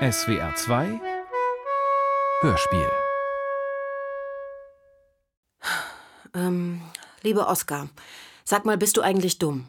SWR 2 Hörspiel Ähm, lieber Oskar, sag mal, bist du eigentlich dumm?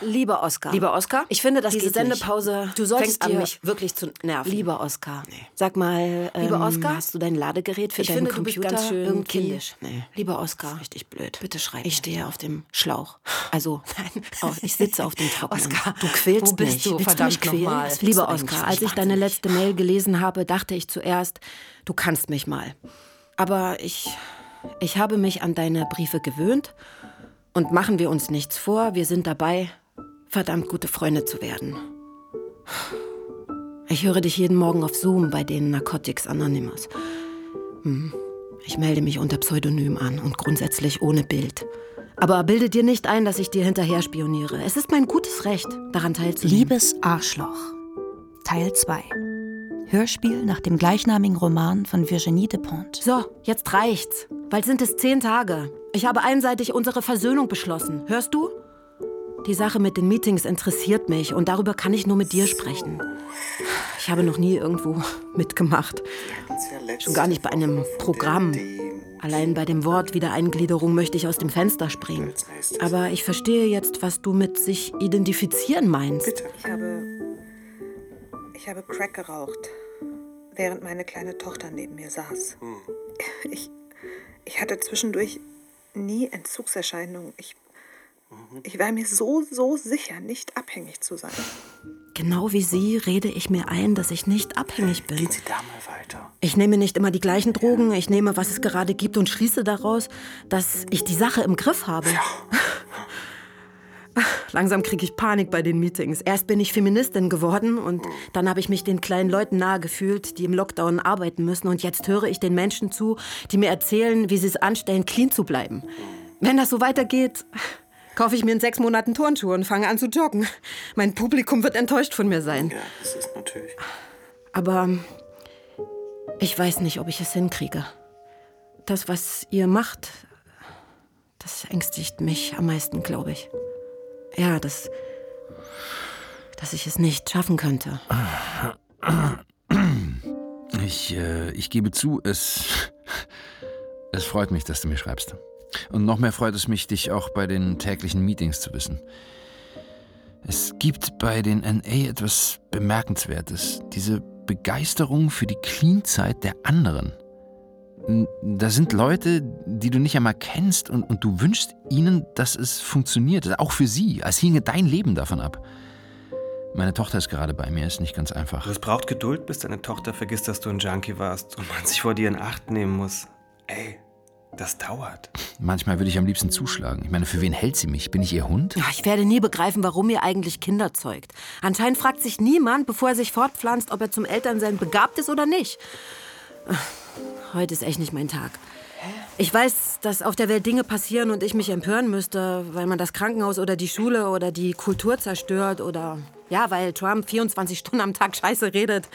Lieber Oskar. Lieber Oskar? Ich finde, dass Diese Sendepause Du solltest fängt an, mich wirklich zu nerven. Lieber Oskar. Sag mal, ähm, Lieber Oskar? hast du dein Ladegerät für Ich deinen finde, du bist Computer ganz schön irgendwie? kindisch. Nee. Lieber Oskar. Richtig blöd. Bitte schreib Ich mir. stehe auf dem Schlauch. Also, oh, ich sitze auf dem Trockenen. Oskar, du quälst wo bist mich. du? Willst Verdammt nochmal. Lieber? Oskar, als ich deine letzte Mail gelesen habe, dachte ich zuerst, du kannst mich mal. Aber ich, ich habe mich an deine Briefe gewöhnt und machen wir uns nichts vor, wir sind dabei, verdammt gute Freunde zu werden. Ich höre dich jeden Morgen auf Zoom bei den Narcotics Anonymous. Hm. Ich melde mich unter Pseudonym an und grundsätzlich ohne Bild. Aber bilde dir nicht ein, dass ich dir hinterher spioniere. Es ist mein gutes Recht, daran teilzunehmen. Liebes Arschloch. Teil 2. Hörspiel nach dem gleichnamigen Roman von Virginie Despentes. So, jetzt reicht's. Bald sind es zehn Tage. Ich habe einseitig unsere Versöhnung beschlossen. Hörst du? Die Sache mit den Meetings interessiert mich und darüber kann ich nur mit dir sprechen. Ich habe noch nie irgendwo mitgemacht. Schon gar nicht bei einem Programm. Allein bei dem Wort Wiedereingliederung möchte ich aus dem Fenster springen. Aber ich verstehe jetzt, was du mit sich identifizieren meinst. Ich habe. Ich habe Crack geraucht, während meine kleine Tochter neben mir saß. Ich, ich hatte zwischendurch nie Entzugserscheinungen. Ich, ich war mir so, so sicher, nicht abhängig zu sein. Genau wie sie rede ich mir ein, dass ich nicht abhängig bin. Gehen Sie da mal weiter. Ich nehme nicht immer die gleichen Drogen, ich nehme, was es gerade gibt und schließe daraus, dass ich die Sache im Griff habe. Langsam kriege ich Panik bei den Meetings. Erst bin ich Feministin geworden und dann habe ich mich den kleinen Leuten nahe gefühlt, die im Lockdown arbeiten müssen. Und jetzt höre ich den Menschen zu, die mir erzählen, wie sie es anstellen, clean zu bleiben. Wenn das so weitergeht, kaufe ich mir in sechs Monaten Turnschuhe und fange an zu joggen. Mein Publikum wird enttäuscht von mir sein. Ja, das ist natürlich. Aber ich weiß nicht, ob ich es hinkriege. Das, was ihr macht, das ängstigt mich am meisten, glaube ich. Ja, dass, dass ich es nicht schaffen könnte. Ich, äh, ich gebe zu, es, es freut mich, dass du mir schreibst. Und noch mehr freut es mich, dich auch bei den täglichen Meetings zu wissen. Es gibt bei den NA etwas Bemerkenswertes. Diese Begeisterung für die Clean-Zeit der anderen. Da sind Leute, die du nicht einmal kennst und, und du wünschst ihnen, dass es funktioniert. Auch für sie, als hinge dein Leben davon ab. Meine Tochter ist gerade bei mir, ist nicht ganz einfach. Es braucht Geduld, bis deine Tochter vergisst, dass du ein Junkie warst und man sich vor dir in Acht nehmen muss. Ey, das dauert. Manchmal würde ich am liebsten zuschlagen. Ich meine, für wen hält sie mich? Bin ich ihr Hund? Ja, ich werde nie begreifen, warum ihr eigentlich Kinder zeugt. Anscheinend fragt sich niemand, bevor er sich fortpflanzt, ob er zum Elternsein begabt ist oder nicht. Heute ist echt nicht mein Tag. Ich weiß, dass auf der Welt Dinge passieren und ich mich empören müsste, weil man das Krankenhaus oder die Schule oder die Kultur zerstört oder ja, weil Trump 24 Stunden am Tag Scheiße redet,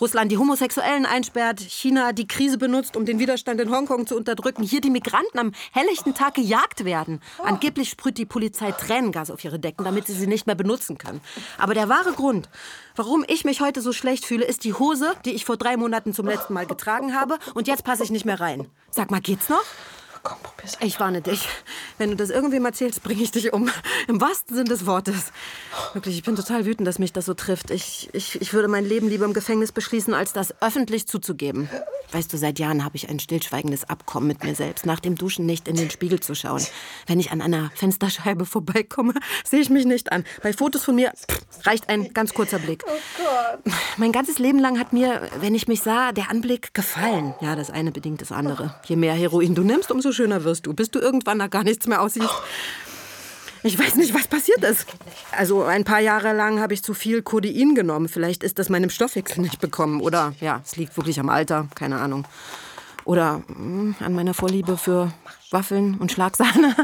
Russland die Homosexuellen einsperrt, China die Krise benutzt, um den Widerstand in Hongkong zu unterdrücken, hier die Migranten am helllichten Tag gejagt werden. Angeblich sprüht die Polizei Tränengas auf ihre Decken, damit sie sie nicht mehr benutzen können. Aber der wahre Grund, warum ich mich heute so schlecht fühle, ist die Hose, die ich vor drei Monaten zum letzten Mal getragen habe und jetzt passe ich nicht mehr rein. Sag mal, geht's noch? Komm, probier's. Ich warne dich. Wenn du das irgendwem erzählst, bringe ich dich um. Im wahrsten Sinn des Wortes. Wirklich, ich bin total wütend, dass mich das so trifft. Ich, ich, ich würde mein Leben lieber im Gefängnis beschließen, als das öffentlich zuzugeben. Weißt du, seit Jahren habe ich ein stillschweigendes Abkommen mit mir selbst, nach dem Duschen nicht in den Spiegel zu schauen. Wenn ich an einer Fensterscheibe vorbeikomme, sehe ich mich nicht an. Bei Fotos von mir reicht ein ganz kurzer Blick. Mein ganzes Leben lang hat mir, wenn ich mich sah, der Anblick gefallen. Ja, das eine bedingt das andere. Je mehr Heroin du nimmst, umso schöner wirst du, bis du irgendwann nach gar nichts mehr aussiehst. Ich weiß nicht, was passiert ist. Also ein paar Jahre lang habe ich zu viel Codein genommen. Vielleicht ist das meinem Stoffwechsel nicht bekommen. Oder ja, es liegt wirklich am Alter, keine Ahnung. Oder mm, an meiner Vorliebe für Waffeln und Schlagsahne.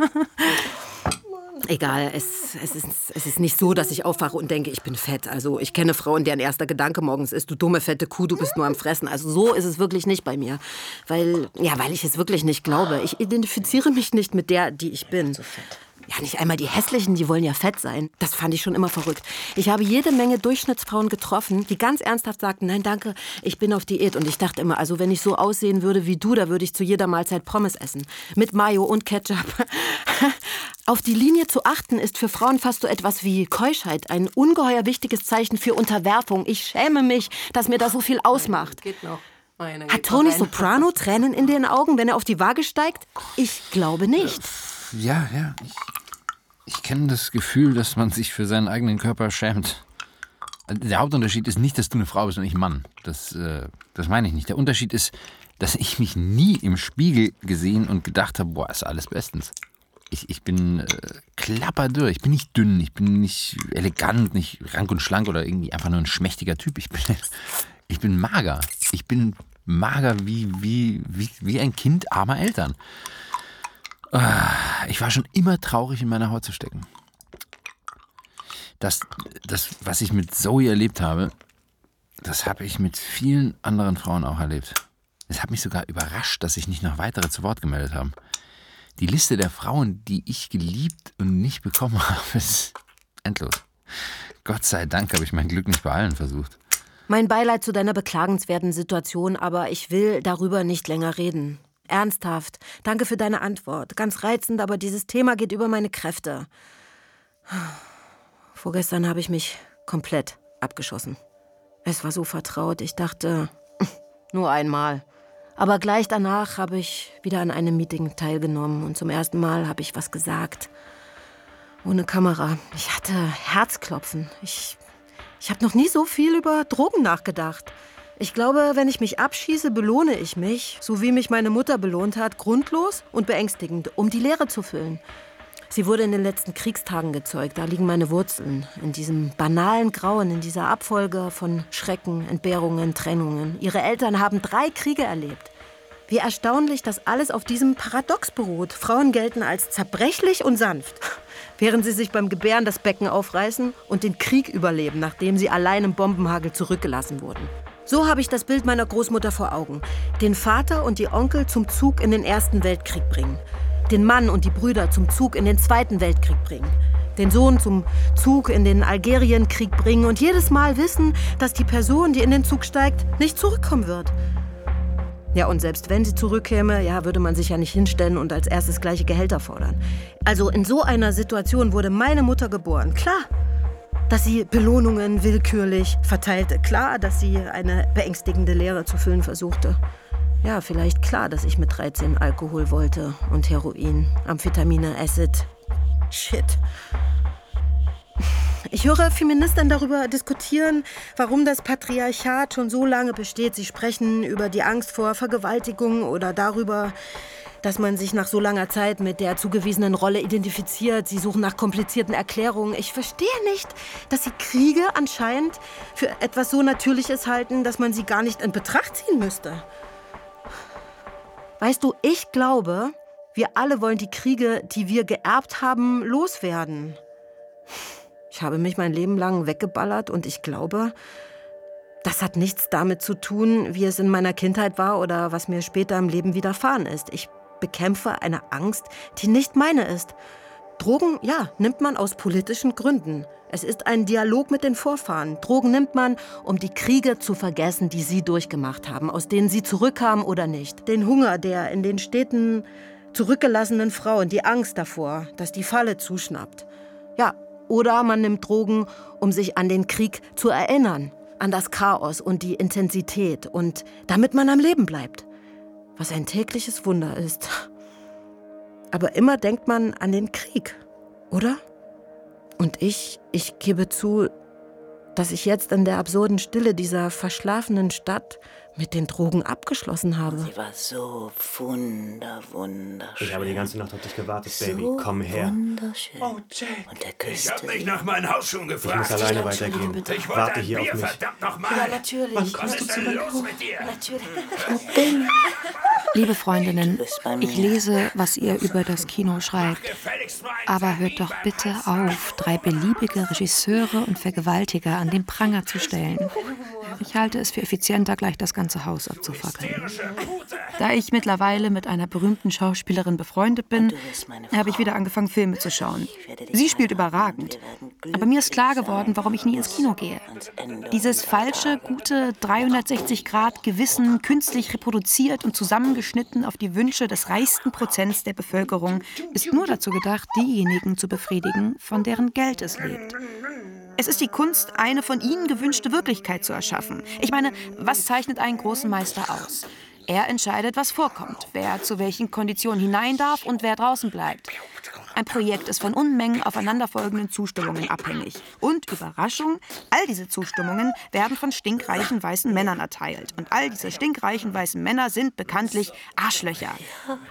Egal, es, es, ist, es ist nicht so, dass ich aufwache und denke, ich bin fett. Also ich kenne Frauen, deren erster Gedanke morgens ist, du dumme fette Kuh, du bist nur am Fressen. Also so ist es wirklich nicht bei mir. Weil, ja, weil ich es wirklich nicht glaube. Ich identifiziere mich nicht mit der, die ich bin. Ja, nicht einmal die hässlichen, die wollen ja fett sein. Das fand ich schon immer verrückt. Ich habe jede Menge Durchschnittsfrauen getroffen, die ganz ernsthaft sagten, nein, danke, ich bin auf Diät. Und ich dachte immer, also wenn ich so aussehen würde wie du, da würde ich zu jeder Mahlzeit Pommes essen. Mit Mayo und Ketchup. Auf die Linie zu achten ist für Frauen fast so etwas wie Keuschheit, ein ungeheuer wichtiges Zeichen für Unterwerfung. Ich schäme mich, dass mir das so viel ausmacht. Geht noch. Meine, Hat Tony Soprano Tränen in den Augen, wenn er auf die Waage steigt? Ich glaube nicht. Ja, ja. Ich, ich kenne das Gefühl, dass man sich für seinen eigenen Körper schämt. Der Hauptunterschied ist nicht, dass du eine Frau bist und ich Mann. Das, äh, das meine ich nicht. Der Unterschied ist, dass ich mich nie im Spiegel gesehen und gedacht habe, boah, ist alles bestens. Ich, ich bin äh, klapperdürr. Ich bin nicht dünn, ich bin nicht elegant, nicht rank und schlank oder irgendwie einfach nur ein schmächtiger Typ. Ich bin, ich bin mager. Ich bin mager wie, wie, wie, wie ein Kind armer Eltern. Ah, Ich war schon immer traurig, in meiner Haut zu stecken. Das, das, was ich mit Zoe erlebt habe, das habe ich mit vielen anderen Frauen auch erlebt. Es hat mich sogar überrascht, dass sich nicht noch weitere zu Wort gemeldet haben. Die Liste der Frauen, die ich geliebt und nicht bekommen habe, ist endlos. Gott sei Dank habe ich mein Glück nicht bei allen versucht. Mein Beileid zu deiner beklagenswerten Situation, aber ich will darüber nicht länger reden. Ernsthaft. Danke für deine Antwort. Ganz reizend, aber dieses Thema geht über meine Kräfte. Vorgestern habe ich mich komplett abgeschossen. Es war so vertraut. Ich dachte, nur einmal. Aber gleich danach habe ich wieder an einem Meeting teilgenommen und zum ersten Mal habe ich was gesagt. Ohne Kamera. Ich hatte Herzklopfen. Ich, ich habe noch nie so viel über Drogen nachgedacht. Ich glaube, wenn ich mich abschieße, belohne ich mich, so wie mich meine Mutter belohnt hat, grundlos und beängstigend, um die Leere zu füllen. Sie wurde in den letzten Kriegstagen gezeugt. Da liegen meine Wurzeln. In diesem banalen Grauen, in dieser Abfolge von Schrecken, Entbehrungen, Trennungen. Ihre Eltern haben drei Kriege erlebt. Wie erstaunlich, dass alles auf diesem Paradox beruht. Frauen gelten als zerbrechlich und sanft, während sie sich beim Gebären das Becken aufreißen und den Krieg überleben, nachdem sie allein im Bombenhagel zurückgelassen wurden. So habe ich das Bild meiner Großmutter vor Augen. Den Vater und die Onkel zum Zug in den Ersten Weltkrieg bringen. Den Mann und die Brüder zum Zug in den Zweiten Weltkrieg bringen. Den Sohn zum Zug in den Algerienkrieg bringen und jedes Mal wissen, dass die Person, die in den Zug steigt, nicht zurückkommen wird. Ja, und selbst wenn sie zurückkäme, ja, würde man sich ja nicht hinstellen und als erstes gleiche Gehälter fordern. Also in so einer Situation wurde meine Mutter geboren. Klar, dass sie Belohnungen willkürlich verteilte. Klar, dass sie eine beängstigende Leere zu füllen versuchte. Ja, vielleicht klar, dass ich mit 13 Alkohol wollte und Heroin, Amphetamine, Acid. Shit. Ich höre Feministinnen darüber diskutieren, warum das Patriarchat schon so lange besteht. Sie sprechen über die Angst vor Vergewaltigung oder darüber, dass man sich nach so langer Zeit mit der zugewiesenen Rolle identifiziert. Sie suchen nach komplizierten Erklärungen. Ich verstehe nicht, dass sie Kriege anscheinend für etwas so Natürliches halten, dass man sie gar nicht in Betracht ziehen müsste. Weißt du, ich glaube, wir alle wollen die Kriege, die wir geerbt haben, loswerden. Ich habe mich mein Leben lang weggeballert und ich glaube, das hat nichts damit zu tun, wie es in meiner Kindheit war oder was mir später im Leben widerfahren ist. Ich bekämpfe eine Angst, die nicht meine ist. Drogen, ja, nimmt man aus politischen Gründen. Es ist ein Dialog mit den Vorfahren. Drogen nimmt man, um die Kriege zu vergessen, die sie durchgemacht haben, aus denen sie zurückkamen oder nicht. Den Hunger der in den Städten zurückgelassenen Frauen, die Angst davor, dass die Falle zuschnappt. Ja, oder man nimmt Drogen, um sich an den Krieg zu erinnern, an das Chaos und die Intensität und damit man am Leben bleibt. Was ein tägliches Wunder ist. Aber immer denkt man an den Krieg, oder? Und ich, ich gebe zu, dass ich jetzt in der absurden Stille dieser verschlafenen Stadt mit den Drogen abgeschlossen habe. Sie war so wunder, wunderschön. Ich habe die ganze Nacht auf dich gewartet, Baby. So Komm her. Wunderschön. Oh, Jay. Und er Ich küsste hab mich sie. nach meinem Hausschuhen Ich muss gefragt. alleine weitergehen. Ich wollte Warte hier Bier, auf mich. verdammt nochmal. Ja, natürlich. Was ist denn los mit dir? Natürlich. Bin ich? Liebe Freundinnen, ich lese, was ihr über das Kino schreibt. Aber hört doch bitte auf, drei beliebige Regisseure und Vergewaltiger an den Pranger zu stellen. Ich halte es für effizienter, gleich das ganze Haus abzufackeln. Da ich mittlerweile mit einer berühmten Schauspielerin befreundet bin, habe ich wieder angefangen, Filme zu schauen. Sie spielt überragend. Aber mir ist klar geworden, warum ich nie ins Kino gehe. Dieses falsche, gute 360-Grad-Gewissen, künstlich reproduziert und zusammengeschnitten auf die Wünsche des reichsten Prozents der Bevölkerung, ist nur dazu gedacht, diejenigen zu befriedigen, von deren Geld es lebt. Es ist die Kunst, eine von ihnen gewünschte Wirklichkeit zu erschaffen. Ich meine, was zeichnet einen großen Meister aus? Er entscheidet, was vorkommt, wer zu welchen Konditionen hinein darf und wer draußen bleibt. Ein Projekt ist von Unmengen aufeinanderfolgenden Zustimmungen abhängig. Und Überraschung, all diese Zustimmungen werden von stinkreichen weißen Männern erteilt. Und all diese stinkreichen weißen Männer sind bekanntlich Arschlöcher.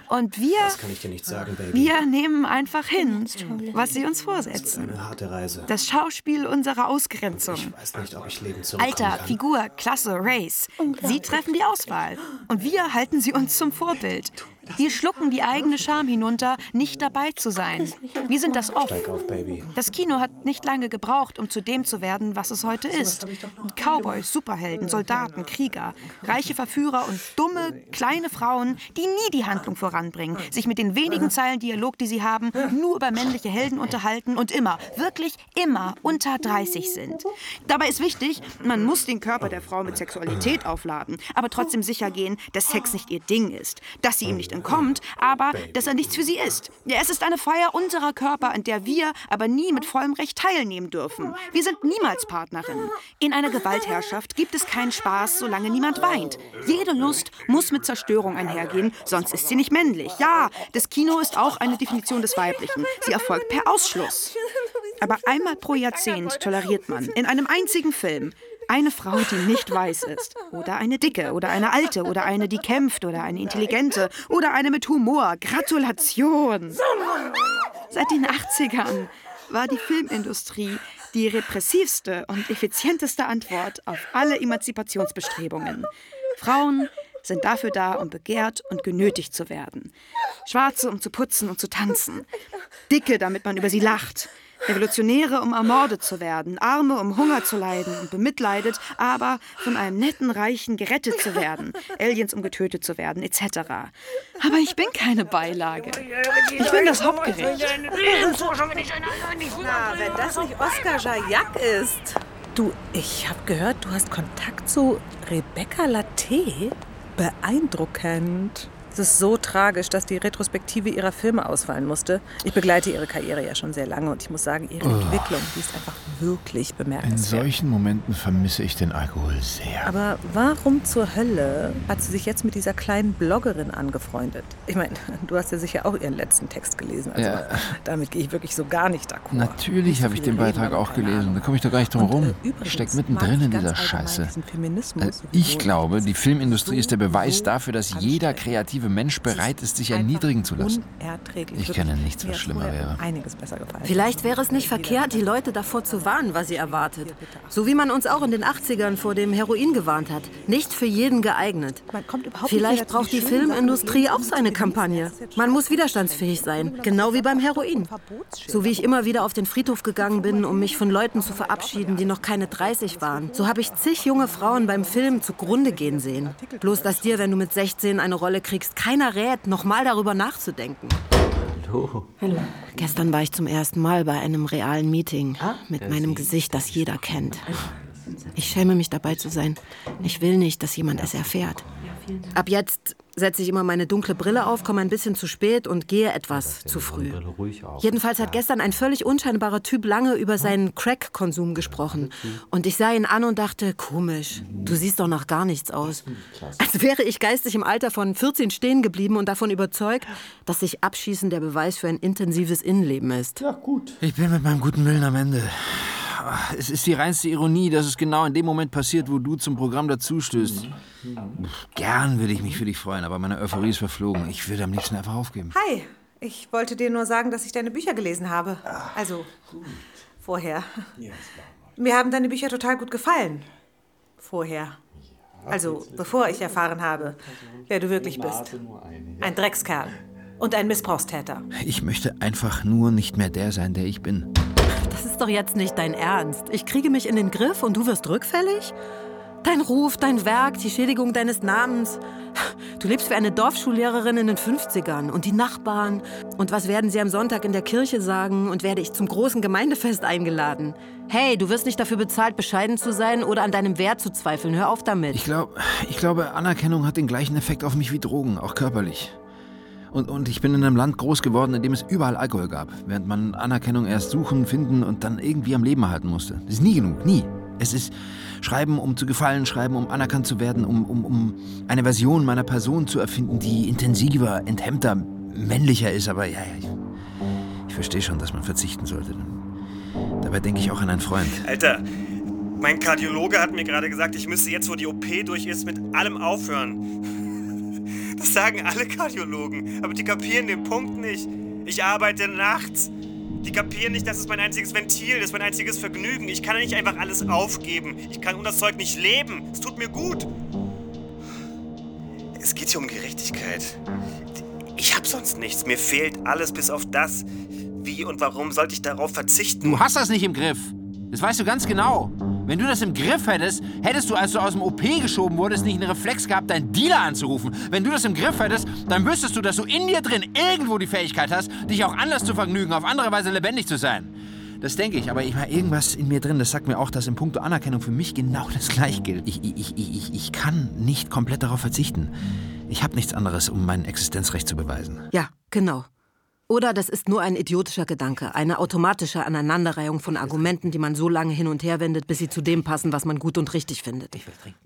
Und wir, Das kann ich dir nicht sagen, Baby. wir nehmen einfach hin, was sie uns vorsetzen. Eine harte Reise. Das Schauspiel unserer Ausgrenzung. Ich weiß nicht, ob ich Leben Alter. Figur, Klasse, Race. Sie treffen die Auswahl. Und wir halten sie uns zum Vorbild. Wir schlucken die eigene Scham hinunter, nicht dabei zu sein. Wir sind das Baby. Das Kino hat nicht lange gebraucht, um zu dem zu werden, was es heute ist. Cowboys, Superhelden, Soldaten, Krieger, reiche Verführer und dumme, kleine Frauen, die nie die Handlung voranbringen, sich mit den wenigen Zeilen Dialog, die sie haben, nur über männliche Helden unterhalten und immer, wirklich immer unter 30 sind. Dabei ist wichtig, man muss den Körper der Frau mit Sexualität aufladen, aber trotzdem sicher gehen, dass Sex nicht ihr Ding ist, dass sie ihm nicht entkommt, aber dass er nichts für sie ist. Ja, es ist eine Feier unserer Körper, an der wir aber nie mit vollem Recht teilnehmen dürfen. Wir sind niemals Partnerinnen. In einer Gewaltherrschaft gibt es keinen Spaß, solange niemand weint. Jede Lust muss mit Zerstörung einhergehen, sonst ist sie nicht männlich. Ja, das Kino ist auch eine Definition des Weiblichen. Sie erfolgt per Ausschluss. Aber einmal pro Jahrzehnt toleriert man in einem einzigen Film eine Frau, die nicht weiß ist. Oder eine dicke, oder eine alte, oder eine, die kämpft, oder eine intelligente, oder eine mit Humor. Gratulation! Seit den 80ern war die Filmindustrie die repressivste und effizienteste Antwort auf alle Emanzipationsbestrebungen. Frauen sind dafür da, um begehrt und genötigt zu werden. Schwarze, um zu putzen und zu tanzen. Dicke, damit man über sie lacht. Revolutionäre, um ermordet zu werden, Arme, um Hunger zu leiden und bemitleidet, aber von einem netten Reichen gerettet zu werden, Aliens, um getötet zu werden, etc. Aber ich bin keine Beilage. Ich bin das Hauptgericht. Na, wenn das nicht Oscar Jayak ist. Du, ich habe gehört, du hast Kontakt zu Rebecca Latte. Beeindruckend. Es ist so tragisch, dass die Retrospektive ihrer Filme ausfallen musste. Ich begleite ihre Karriere ja schon sehr lange und ich muss sagen, ihre Entwicklung, die ist einfach wirklich In bemerkenswert. solchen Momenten vermisse ich den Alkohol sehr. Aber warum zur Hölle hat sie sich jetzt mit dieser kleinen Bloggerin angefreundet? Ich meine, du hast ja sicher auch ihren letzten Text gelesen. Also Ja. damit gehe ich wirklich so gar nicht d'accord. Natürlich so habe ich den Beitrag auch gelesen. Da komme ich doch gar nicht drum rum. Und, äh, Ich übrigens stecke mag mittendrin ich in dieser Scheiße. Also ich glaube, die Filmindustrie ist der Beweis dafür, dass jeder kreative Mensch bereit ist, sich erniedrigen zu lassen. Ich kenne nichts, was schlimmer wäre. Vielleicht wäre es nicht verkehrt, die Leute davor zu warnen, was sie erwartet. So wie man uns auch in den 80ern vor dem Heroin gewarnt hat. Nicht für jeden geeignet. Vielleicht braucht die Filmindustrie auch seine Kampagne. Man muss widerstandsfähig sein, genau wie beim Heroin. So wie ich immer wieder auf den Friedhof gegangen bin, um mich von Leuten zu verabschieden, die noch keine 30 waren. So habe ich zig junge Frauen beim Film zugrunde gehen sehen. Bloß, dass dir, wenn du mit 16 eine Rolle kriegst, keiner rät, nochmal darüber nachzudenken. Hallo. Gestern war ich zum ersten Mal bei einem realen Meeting mit meinem Gesicht, das jeder kennt. Ich schäme mich dabei zu sein. Ich will nicht, dass jemand es erfährt. Ab jetzt setze ich immer meine dunkle Brille auf, komme ein bisschen zu spät und gehe etwas zu früh. Jedenfalls hat gestern ein völlig unscheinbarer Typ lange über seinen Crack-Konsum gesprochen. Und ich sah ihn an und dachte, komisch, du siehst doch noch gar nichts aus. Als wäre ich geistig im Alter von 14 stehen geblieben und davon überzeugt, dass sich Abschießen der Beweis für ein intensives Innenleben ist. Ich bin mit meinem guten Willen am Ende. Es ist die reinste Ironie, dass es genau in dem Moment passiert, wo du zum Programm dazustößt. Gern würde ich mich für dich freuen, aber meine Euphorie ist verflogen. Ich würde am liebsten einfach aufgeben. Hi, ich wollte dir nur sagen, dass ich deine Bücher gelesen habe. Also, vorher. Mir haben deine Bücher total gut gefallen. Vorher. Also, bevor ich erfahren habe, wer du wirklich bist. Ein Dreckskerl. Und ein Missbrauchstäter. Ich möchte einfach nur nicht mehr der sein, der ich bin. Das ist doch jetzt nicht dein Ernst. Ich kriege mich in den Griff und du wirst rückfällig? Dein Ruf, dein Werk, die Schädigung deines Namens. Du lebst wie eine Dorfschullehrerin in den 50ern und die Nachbarn. Und was werden sie am Sonntag in der Kirche sagen und werde ich zum großen Gemeindefest eingeladen? Hey, du wirst nicht dafür bezahlt, bescheiden zu sein oder an deinem Wert zu zweifeln. Hör auf damit. Ich, glaub, ich glaube, Anerkennung hat den gleichen Effekt auf mich wie Drogen, auch körperlich. Und, und ich bin in einem Land groß geworden, in dem es überall Alkohol gab, während man Anerkennung erst suchen, finden und dann irgendwie am Leben erhalten musste. Das ist nie genug, nie. Es ist Schreiben, um zu gefallen, schreiben, um anerkannt zu werden, um, um, um eine Version meiner Person zu erfinden, die intensiver, enthemmter, männlicher ist. Aber ja, ja ich, verstehe schon, dass man verzichten sollte. Dabei denke ich auch an einen Freund. Alter, mein Kardiologe hat mir gerade gesagt, ich müsste jetzt, wo die OP durch ist, mit allem aufhören. Das sagen alle Kardiologen, aber die kapieren den Punkt nicht. Ich arbeite nachts. Die kapieren nicht, dass es mein einziges Ventil ist, mein einziges Vergnügen. Ich kann nicht einfach alles aufgeben. Ich kann um das Zeug nicht leben. Es tut mir gut. Es geht hier um Gerechtigkeit. Ich hab sonst nichts. Mir fehlt alles bis auf das. Wie und warum sollte ich darauf verzichten? Du hast das nicht im Griff. Das weißt du ganz genau. Wenn du das im Griff hättest, hättest du, als du aus dem OP geschoben wurdest, nicht einen Reflex gehabt, deinen Dealer anzurufen. Wenn du das im Griff hättest, dann wüsstest du, dass du in dir drin irgendwo die Fähigkeit hast, dich auch anders zu vergnügen, auf andere Weise lebendig zu sein. Das denke ich, aber ich meine, irgendwas in mir drin, das sagt mir auch, dass in puncto Anerkennung für mich genau das gleich gilt. Ich, ich, ich, ich, ich kann nicht komplett darauf verzichten. Ich habe nichts anderes, um mein Existenzrecht zu beweisen. Ja, genau. Oder das ist nur ein idiotischer Gedanke, eine automatische Aneinanderreihung von Argumenten, die man so lange hin und her wendet, bis sie zu dem passen, was man gut und richtig findet.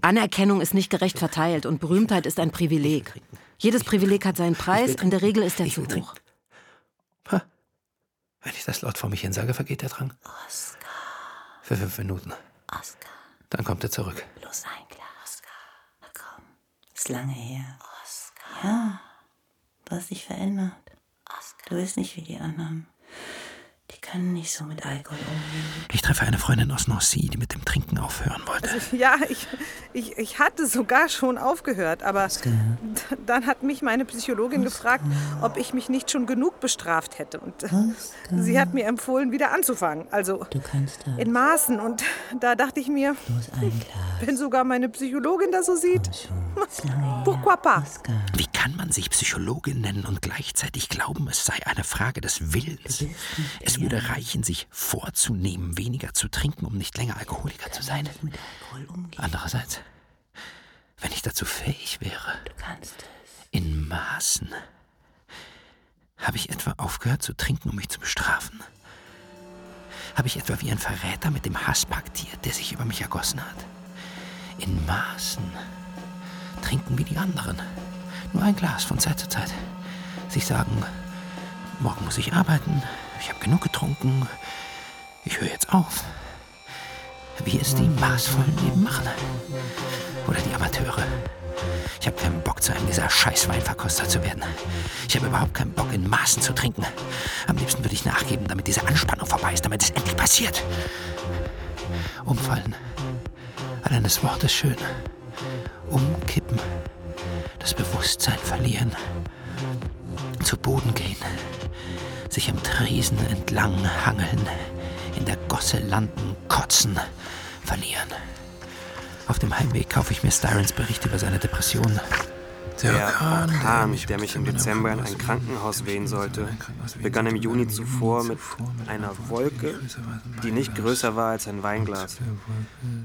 Anerkennung ist nicht gerecht verteilt und Berühmtheit ist ein Privileg. Jedes Privileg hat seinen Preis, in der Regel ist er zu hoch. Wenn ich das laut vor mich hin sage, vergeht der Drang. Oskar. Für fünf Minuten. Oskar. Dann kommt er zurück. Bloß ein Glas. Oskar. Na komm. Ist lange her. Oskar. Ja. Du hast dich verändert. Du bist nicht wie die anderen. Die können nicht so mit Alkohol umgehen. Ich treffe eine Freundin aus Nancy, die mit dem Trinken aufhören wollte. Also, ja, ich, ich, ich hatte sogar schon aufgehört, aber dann hat mich meine Psychologin gefragt, ob ich mich nicht schon genug bestraft hätte. Und äh, sie hat mir empfohlen, wieder anzufangen. Also Du kannst das. in Maßen. Und da dachte ich mir, wenn sogar meine Psychologin das so sieht, pourquoi pas? Wie kann man sich Psychologin nennen und gleichzeitig glauben, es sei eine Frage des Willens? Es würde reichen, sich vorzunehmen, weniger zu trinken, um nicht länger Alkoholiker zu sein. Andererseits, wenn ich dazu fähig wäre, Du kannst es. in Maßen, habe ich etwa aufgehört zu trinken, um mich zu bestrafen? Habe ich etwa wie ein Verräter mit dem Hass paktiert, der sich über mich ergossen hat? In Maßen trinken wie die anderen. Nur ein Glas von Zeit zu Zeit. Sich sagen, morgen muss ich arbeiten, ich habe genug getrunken, ich höre jetzt auf. Wie es die maßvollen eben machen. Oder die Amateure. Ich habe keinen Bock, zu einem dieser Scheißweinverkoster zu werden. Ich habe überhaupt keinen Bock, in Maßen zu trinken. Am liebsten würde ich nachgeben, damit diese Anspannung vorbei ist, damit es endlich passiert. Umfallen. Allein das Wort ist schön. Umkippen. Das Bewusstsein verlieren. Zu Boden gehen. Sich am Tresen entlang hangeln. In der Gosse landen, kotzen, verlieren. Auf dem Heimweg kaufe ich mir Styrens Bericht über seine Depression. Der Orkan, der mich im Dezember in ein Krankenhaus wehen sollte, begann im Juni zuvor mit einer Wolke, die nicht größer war als ein Weinglas.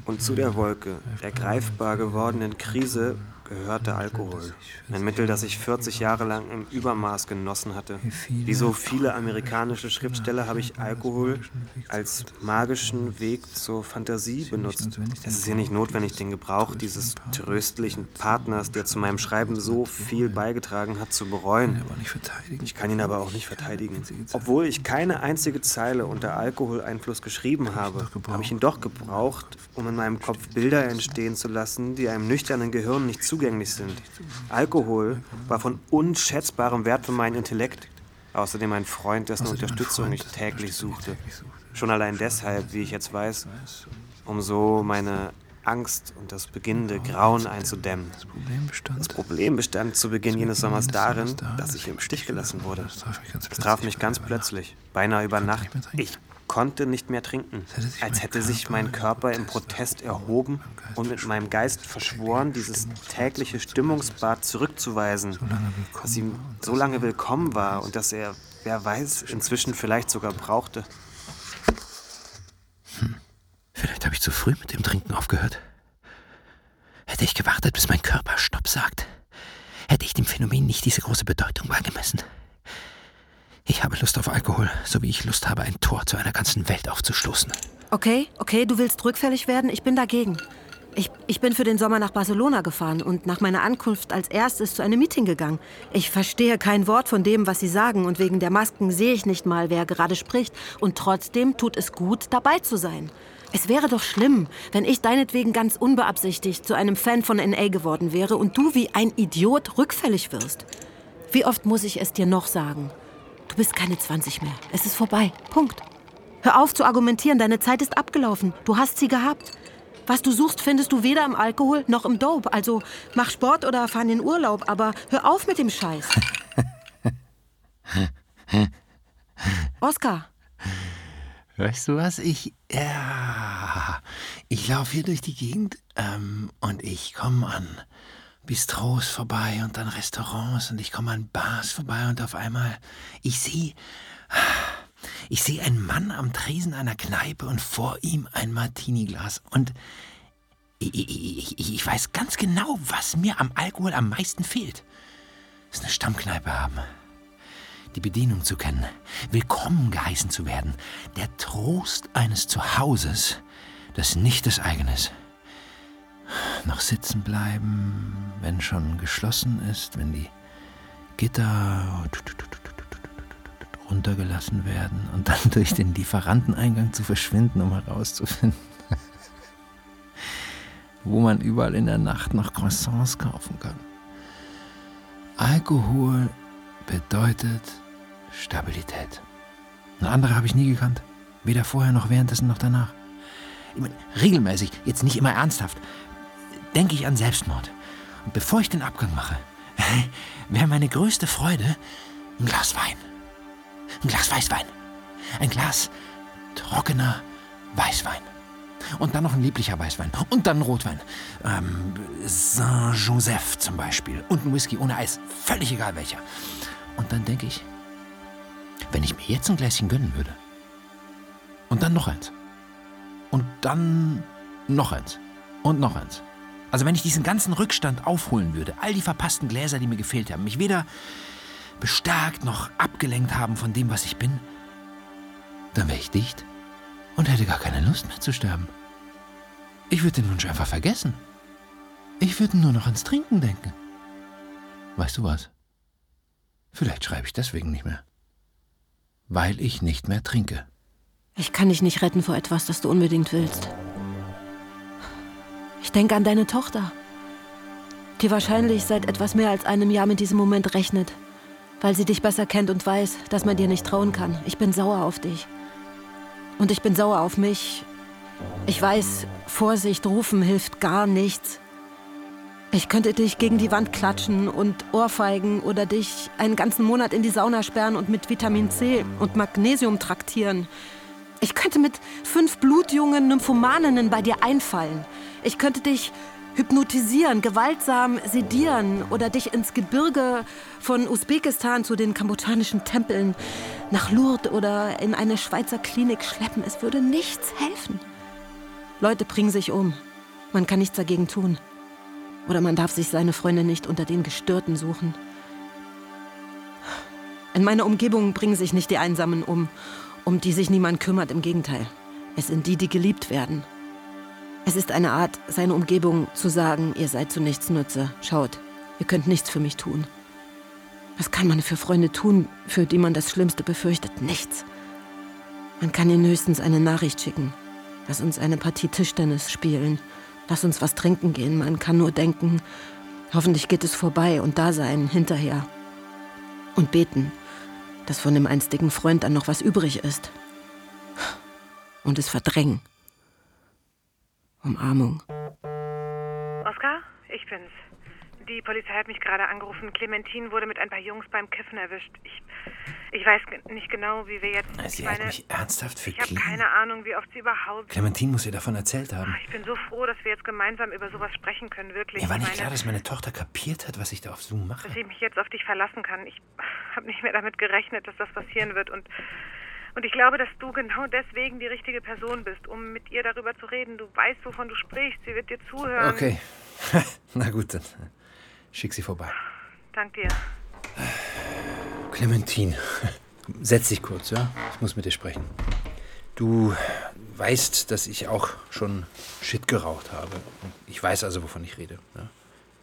Und zu der Wolke, der greifbar gewordenen Krise, gehörte Alkohol. Ein Mittel, das ich 40 Jahre lang im Übermaß genossen hatte. Wie so viele amerikanische Schriftsteller habe ich Alkohol als magischen Weg zur Fantasie benutzt. Es ist hier nicht notwendig, den Gebrauch dieses tröstlichen Partners, der zu meinem Schreiben so viel beigetragen hat, zu bereuen. Ich kann ihn aber auch nicht verteidigen. Obwohl ich keine einzige Zeile unter Alkoholeinfluss geschrieben habe, habe ich ihn doch gebraucht, um in meinem Kopf Bilder entstehen zu lassen, die einem nüchternen Gehirn nicht zugänglich sind. Alkohol war von unschätzbarem Wert für meinen Intellekt. Außerdem ein Freund, dessen Unterstützung ich täglich suchte. Schon allein deshalb, wie ich jetzt weiß, um so meine Angst und das beginnende Grauen einzudämmen. Das Problem bestand zu Beginn jenes Sommers darin, dass ich im Stich gelassen wurde. Es traf mich ganz plötzlich, beinahe über Nacht. Ich konnte nicht mehr trinken, als hätte sich mein Körper im Protest erhoben und mit meinem Geist verschworen, dieses tägliche Stimmungsbad zurückzuweisen, das ihm so lange willkommen war und das er, wer weiß, inzwischen vielleicht sogar brauchte. Hm. Vielleicht habe ich zu früh mit dem Trinken aufgehört. Hätte ich gewartet, bis mein Körper Stopp sagt, hätte ich dem Phänomen nicht diese große Bedeutung beigemessen. Ich habe Lust auf Alkohol, so wie ich Lust habe, ein Tor zu einer ganzen Welt aufzustoßen. Okay, okay, du willst rückfällig werden? Ich bin dagegen. Ich, ich bin für den Sommer nach Barcelona gefahren und nach meiner Ankunft als erstes zu einem Meeting gegangen. Ich verstehe kein Wort von dem, was sie sagen und wegen der Masken sehe ich nicht mal, wer gerade spricht. Und trotzdem tut es gut, dabei zu sein. Es wäre doch schlimm, wenn ich deinetwegen ganz unbeabsichtigt zu einem Fan von NA geworden wäre und du wie ein Idiot rückfällig wirst. Wie oft muss ich es dir noch sagen? Du bist keine 20 mehr. Es ist vorbei. Punkt. Hör auf zu argumentieren, deine Zeit ist abgelaufen. Du hast sie gehabt. Was du suchst, findest du weder im Alkohol noch im Dope. Also mach Sport oder fahr in den Urlaub, aber hör auf mit dem Scheiß. Oskar. Weißt du was? Ich. Ja. Ich laufe hier durch die Gegend ähm, und ich komme an Bistros vorbei und dann Restaurants und ich komme an Bars vorbei und auf einmal ich sehe ich sehe einen Mann am Tresen einer Kneipe und vor ihm ein Martiniglas und ich, ich, ich, ich weiß ganz genau, was mir am Alkohol am meisten fehlt. Ist eine Stammkneipe haben. Die Bedienung zu kennen, willkommen geheißen zu werden, der Trost eines Zuhauses, das nicht das eigene ist noch sitzen bleiben, wenn schon geschlossen ist, wenn die Gitter runtergelassen werden und dann durch den Lieferanteneingang zu verschwinden, um herauszufinden, wo man überall in der Nacht noch Croissants kaufen kann. Alkohol bedeutet Stabilität. Eine andere habe ich nie gekannt. Weder vorher noch währenddessen noch danach. Ich meine, regelmäßig, jetzt nicht immer ernsthaft, denke ich an Selbstmord. Und bevor ich den Abgang mache, wäre meine größte Freude ein Glas Wein. Ein Glas Weißwein. Ein Glas trockener Weißwein. Und dann noch ein lieblicher Weißwein. Und dann ein Rotwein. Ähm, Saint-Joseph zum Beispiel. Und ein Whisky ohne Eis. Völlig egal welcher. Und dann denke ich, wenn ich mir jetzt ein Gläschen gönnen würde. Und dann noch eins. Und dann noch eins. Und noch eins. Also wenn ich diesen ganzen Rückstand aufholen würde, all die verpassten Gläser, die mir gefehlt haben, mich weder bestärkt noch abgelenkt haben von dem, was ich bin, dann wäre ich dicht und hätte gar keine Lust mehr zu sterben. Ich würde den Wunsch einfach vergessen. Ich würde nur noch ans Trinken denken. Weißt du was? Vielleicht schreibe ich deswegen nicht mehr. Weil ich nicht mehr trinke. Ich kann dich nicht retten vor etwas, das du unbedingt willst. Ich denke an deine Tochter, die wahrscheinlich seit etwas mehr als einem Jahr mit diesem Moment rechnet, weil sie dich besser kennt und weiß, dass man dir nicht trauen kann. Ich bin sauer auf dich. Und ich bin sauer auf mich. Ich weiß, Vorsicht rufen hilft gar nichts. Ich könnte dich gegen die Wand klatschen und ohrfeigen oder dich einen ganzen Monat in die Sauna sperren und mit Vitamin C und Magnesium traktieren. Ich könnte mit fünf blutjungen Nymphomaninnen bei dir einfallen. Ich könnte dich hypnotisieren, gewaltsam sedieren oder dich ins Gebirge von Usbekistan zu den kambodschanischen Tempeln, nach Lourdes oder in eine Schweizer Klinik schleppen. Es würde nichts helfen. Leute bringen sich um. Man kann nichts dagegen tun. Oder man darf sich seine Freunde nicht unter den Gestörten suchen. In meiner Umgebung bringen sich nicht die Einsamen um, um die sich niemand kümmert. Im Gegenteil. Es sind die, die geliebt werden. Es ist eine Art, seine Umgebung zu sagen, ihr seid zu nichts Nutze. Schaut, ihr könnt nichts für mich tun. Was kann man für Freunde tun, für die man das Schlimmste befürchtet? Nichts. Man kann ihnen höchstens eine Nachricht schicken. Lass uns eine Partie Tischtennis spielen. Lass uns was trinken gehen. Man kann nur denken, hoffentlich geht es vorbei und da sein, hinterher. Und beten, dass von dem einstigen Freund dann noch was übrig ist. Und es verdrängen. Umarmung. Oskar, ich bin's. Die Polizei hat mich gerade angerufen. Clementine wurde mit ein paar Jungs beim Kiffen erwischt. Ich, ich weiß nicht genau, wie wir jetzt. Sie hat meine, mich ernsthaft für ich habe keine Ahnung, wie oft sie überhaupt. Clementine muss ihr davon erzählt haben. Ich bin so froh, dass wir jetzt gemeinsam über sowas sprechen können, wirklich. Mir war Ich nicht meine, klar, dass meine Tochter kapiert hat, was ich da auf Zoom mache. dass ich mich jetzt auf dich verlassen kann. Ich habe nicht mehr damit gerechnet, dass das passieren wird. Und, und ich glaube, dass du genau deswegen die richtige Person bist, um mit ihr darüber zu reden. Du weißt, wovon du sprichst. Sie wird dir zuhören. Okay. Na gut, dann schick sie vorbei. Dank dir. Clementine, setz dich kurz, ja? Ich muss mit dir sprechen. Du weißt, dass ich auch schon Shit geraucht habe. Ich weiß also, wovon ich rede. Ja?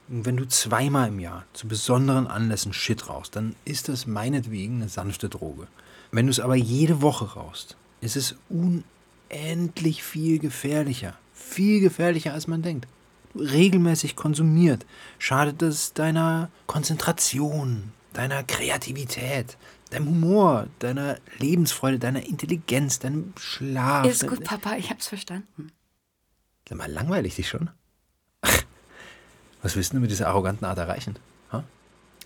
Wenn du zweimal im Jahr zu besonderen Anlässen Shit rauchst, dann ist das meinetwegen eine sanfte Droge. Wenn du es aber jede Woche rauchst, ist es unendlich viel gefährlicher. Viel gefährlicher, als man denkt. Regelmäßig konsumiert, schadet es deiner Konzentration, deiner Kreativität, deinem Humor, deiner Lebensfreude, deiner Intelligenz, deinem Schlaf. Ist gut, Papa, ich hab's verstanden. Sag mal, langweilig dich schon? Was willst du mit dieser arroganten Art erreichen? Ha?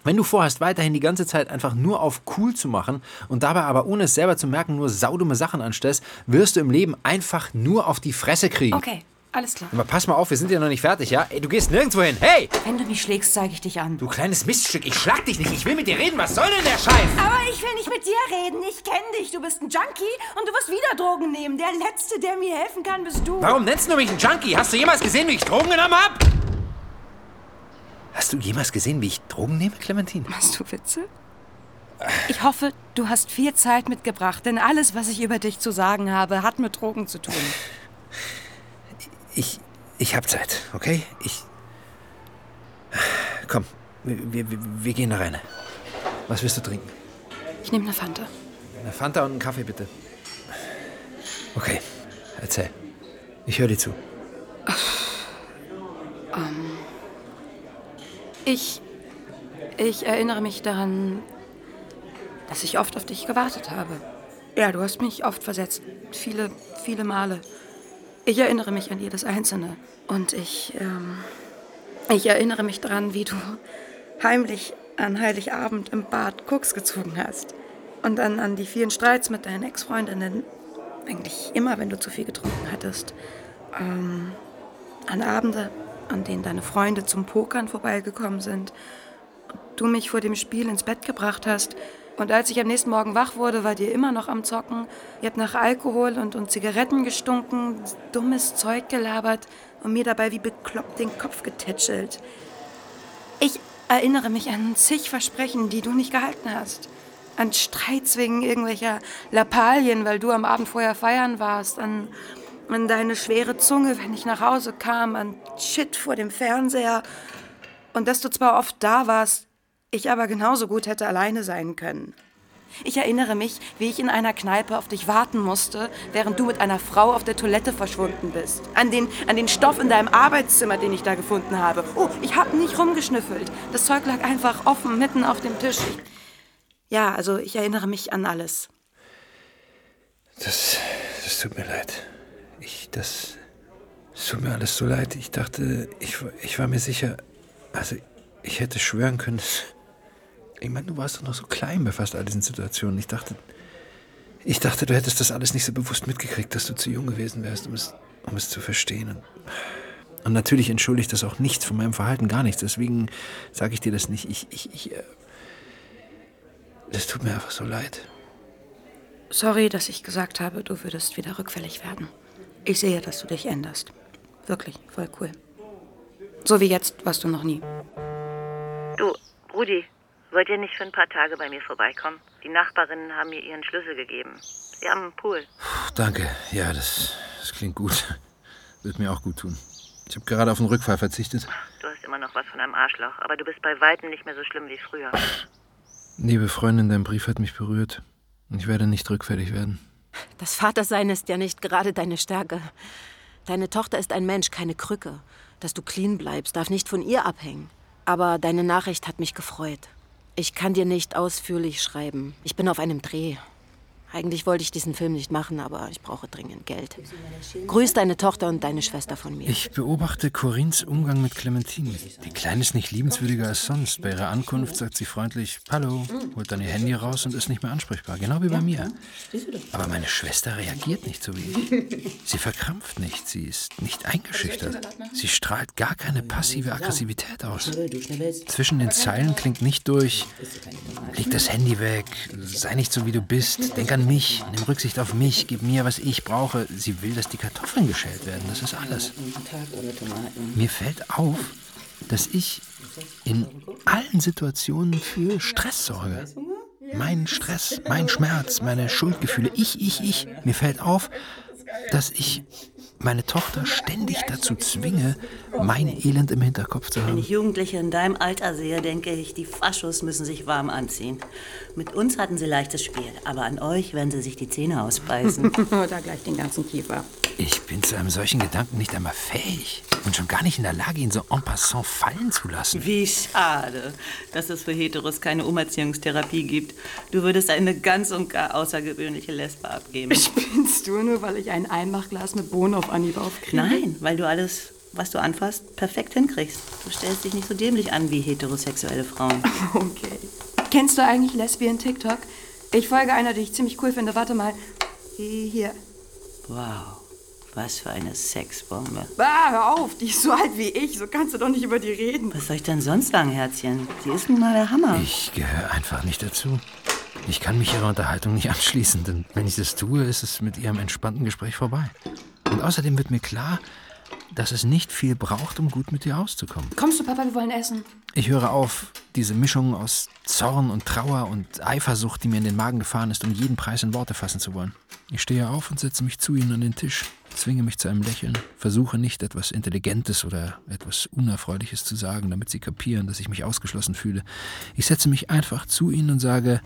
Wenn du vorhast, weiterhin die ganze Zeit einfach nur auf cool zu machen und dabei aber ohne es selber zu merken nur saudumme Sachen anstellst, wirst du im Leben einfach nur auf die Fresse kriegen. Okay, alles klar. Aber pass mal auf, wir sind ja noch nicht fertig, ja? Ey, du gehst nirgendwo hin. Hey! Wenn du mich schlägst, zeige ich dich an. Du kleines Miststück, ich schlag dich nicht. Ich will mit dir reden. Was soll denn der Scheiß? Aber ich will nicht mit dir reden. Ich kenne dich. Du bist ein Junkie und du wirst wieder Drogen nehmen. Der Letzte, der mir helfen kann, bist du. Warum nennst du mich einen Junkie? Hast du jemals gesehen, wie ich Drogen genommen hab? Hast du jemals gesehen, wie ich Drogen nehme, Clementine? Machst du Witze? Ich hoffe, du hast viel Zeit mitgebracht, denn alles, was ich über dich zu sagen habe, hat mit Drogen zu tun. Ich, ich hab Zeit, okay? Ich. Komm, wir, wir, wir gehen da rein. Was willst du trinken? Ich nehme eine Fanta. Eine Fanta und einen Kaffee, bitte. Okay, erzähl. Ich höre dir zu. Ähm, ich. Ich erinnere mich daran, dass ich oft auf dich gewartet habe. Ja, du hast mich oft versetzt. Viele, viele Male. Ich erinnere mich an jedes einzelne. Und ich. Ähm, ich erinnere mich daran, wie du heimlich an Heiligabend im Bad Koks gezogen hast. Und dann an die vielen Streits mit deinen Ex-Freundinnen. Eigentlich immer, wenn du zu viel getrunken hattest. Ähm, an Abende, an denen deine Freunde zum Pokern vorbeigekommen sind. Du mich vor dem Spiel ins Bett gebracht hast. Und als ich am nächsten Morgen wach wurde, war dir immer noch am Zocken. Ihr habt nach Alkohol und, und Zigaretten gestunken, dummes Zeug gelabert und mir dabei wie bekloppt den Kopf getätschelt. Ich erinnere mich an zig Versprechen, die du nicht gehalten hast. An Streits wegen irgendwelcher Lappalien, weil du am Abend vorher feiern warst. An, an deine schwere Zunge, wenn ich nach Hause kam. An Shit vor dem Fernseher. Und dass du zwar oft da warst, ich aber genauso gut hätte alleine sein können. Ich erinnere mich, wie ich in einer Kneipe auf dich warten musste, während du mit einer Frau auf der Toilette verschwunden bist. An den, an den Stoff in deinem Arbeitszimmer, den ich da gefunden habe. Oh, ich habe nicht rumgeschnüffelt. Das Zeug lag einfach offen mitten auf dem Tisch. Ich, ja, also ich erinnere mich an alles. Das, das tut mir leid. Ich, das, es tut mir alles so leid. Ich dachte, ich, ich war mir sicher, also ich hätte schwören können, ich meine, du warst doch noch so klein bei fast all diesen Situationen. Ich dachte, ich dachte, du hättest das alles nicht so bewusst mitgekriegt, dass du zu jung gewesen wärst, um es, um es zu verstehen. Und, und natürlich entschuldigt das auch nichts von meinem Verhalten, gar nichts. Deswegen sage ich dir das nicht. Ich, ich, ich, äh, es tut mir einfach so leid. Sorry, dass ich gesagt habe, du würdest wieder rückfällig werden. Ich sehe, dass du dich änderst. Wirklich, voll cool. So wie jetzt warst du noch nie. Du, Rudi, wollt ihr nicht für ein paar Tage bei mir vorbeikommen? Die Nachbarinnen haben mir ihren Schlüssel gegeben. Sie haben einen Pool. Puh, danke. Ja, das, das klingt gut. Wird mir auch gut tun. Ich habe gerade auf den Rückfall verzichtet. Du hast immer noch was von einem Arschloch, aber du bist bei Weitem nicht mehr so schlimm wie früher. Liebe Freundin, dein Brief hat mich berührt. Ich werde nicht rückfällig werden. Das Vatersein ist ja nicht gerade deine Stärke. Deine Tochter ist ein Mensch, keine Krücke. Dass du clean bleibst, darf nicht von ihr abhängen. Aber deine Nachricht hat mich gefreut. Ich kann dir nicht ausführlich schreiben. Ich bin auf einem Dreh. Eigentlich wollte ich diesen Film nicht machen, aber ich brauche dringend Geld. Grüß deine Tochter und deine Schwester von mir. Ich beobachte Corins Umgang mit Clementine. Die Kleine ist nicht liebenswürdiger als sonst. Bei ihrer Ankunft sagt sie freundlich Hallo, holt dann ihr Handy raus und ist nicht mehr ansprechbar. Genau wie bei mir. Aber meine Schwester reagiert nicht so wie ich. Sie verkrampft nicht. Sie ist nicht eingeschüchtert. Sie strahlt gar keine passive Aggressivität aus. Zwischen den Zeilen klingt nicht durch, leg das Handy weg, sei nicht so wie du bist, denk an mich, nimm Rücksicht auf mich, gib mir, was ich brauche. Sie will, dass die Kartoffeln geschält werden, das ist alles. Mir fällt auf, dass ich in allen Situationen für Stress sorge. Mein Stress, mein Schmerz, meine Schuldgefühle, ich, ich, ich. Mir fällt auf, dass ich meine Tochter ständig dazu zwinge, mein Elend im Hinterkopf zu Wenn haben. ich Jugendliche in deinem Alter sehe, denke ich, die Faschos müssen sich warm anziehen. Mit uns hatten sie leichtes Spiel, aber an euch werden sie sich die Zähne ausbeißen. da gleich den ganzen Kiefer. Ich bin zu einem solchen Gedanken nicht einmal fähig und schon gar nicht in der Lage, ihn so en passant fallen zu lassen. Wie schade, dass es für Heteros keine Umerziehungstherapie gibt. Du würdest eine ganz und gar außergewöhnliche Lesbe abgeben. Spinnst du nur, weil ich ein Einmachglas mit Bohnen auf Anhieb aufkriege? Nein, weil du alles, was du anfasst, perfekt hinkriegst. Du stellst dich nicht so dämlich an wie heterosexuelle Frauen. Okay. Kennst du eigentlich Lesbien TikTok? Ich folge einer, die ich ziemlich cool finde. Warte mal. Hier. Wow, was für eine Sexbombe. Ah, hör auf, die ist so alt wie ich. So kannst du doch nicht über die reden. Was soll ich denn sonst sagen, Herzchen? Sie ist nun mal der Hammer. Ich gehöre einfach nicht dazu. Ich kann mich ihrer Unterhaltung nicht anschließen, denn wenn ich das tue, ist es mit ihrem entspannten Gespräch vorbei. Und außerdem wird mir klar, dass es nicht viel braucht, um gut mit ihr auszukommen. Kommst du, Papa, wir wollen essen. Ich höre auf, diese Mischung aus Zorn und Trauer und Eifersucht, die mir in den Magen gefahren ist, um jeden Preis in Worte fassen zu wollen. Ich stehe auf und setze mich zu ihnen an den Tisch, zwinge mich zu einem Lächeln, versuche nicht etwas Intelligentes oder etwas Unerfreuliches zu sagen, damit sie kapieren, dass ich mich ausgeschlossen fühle. Ich setze mich einfach zu ihnen und sage,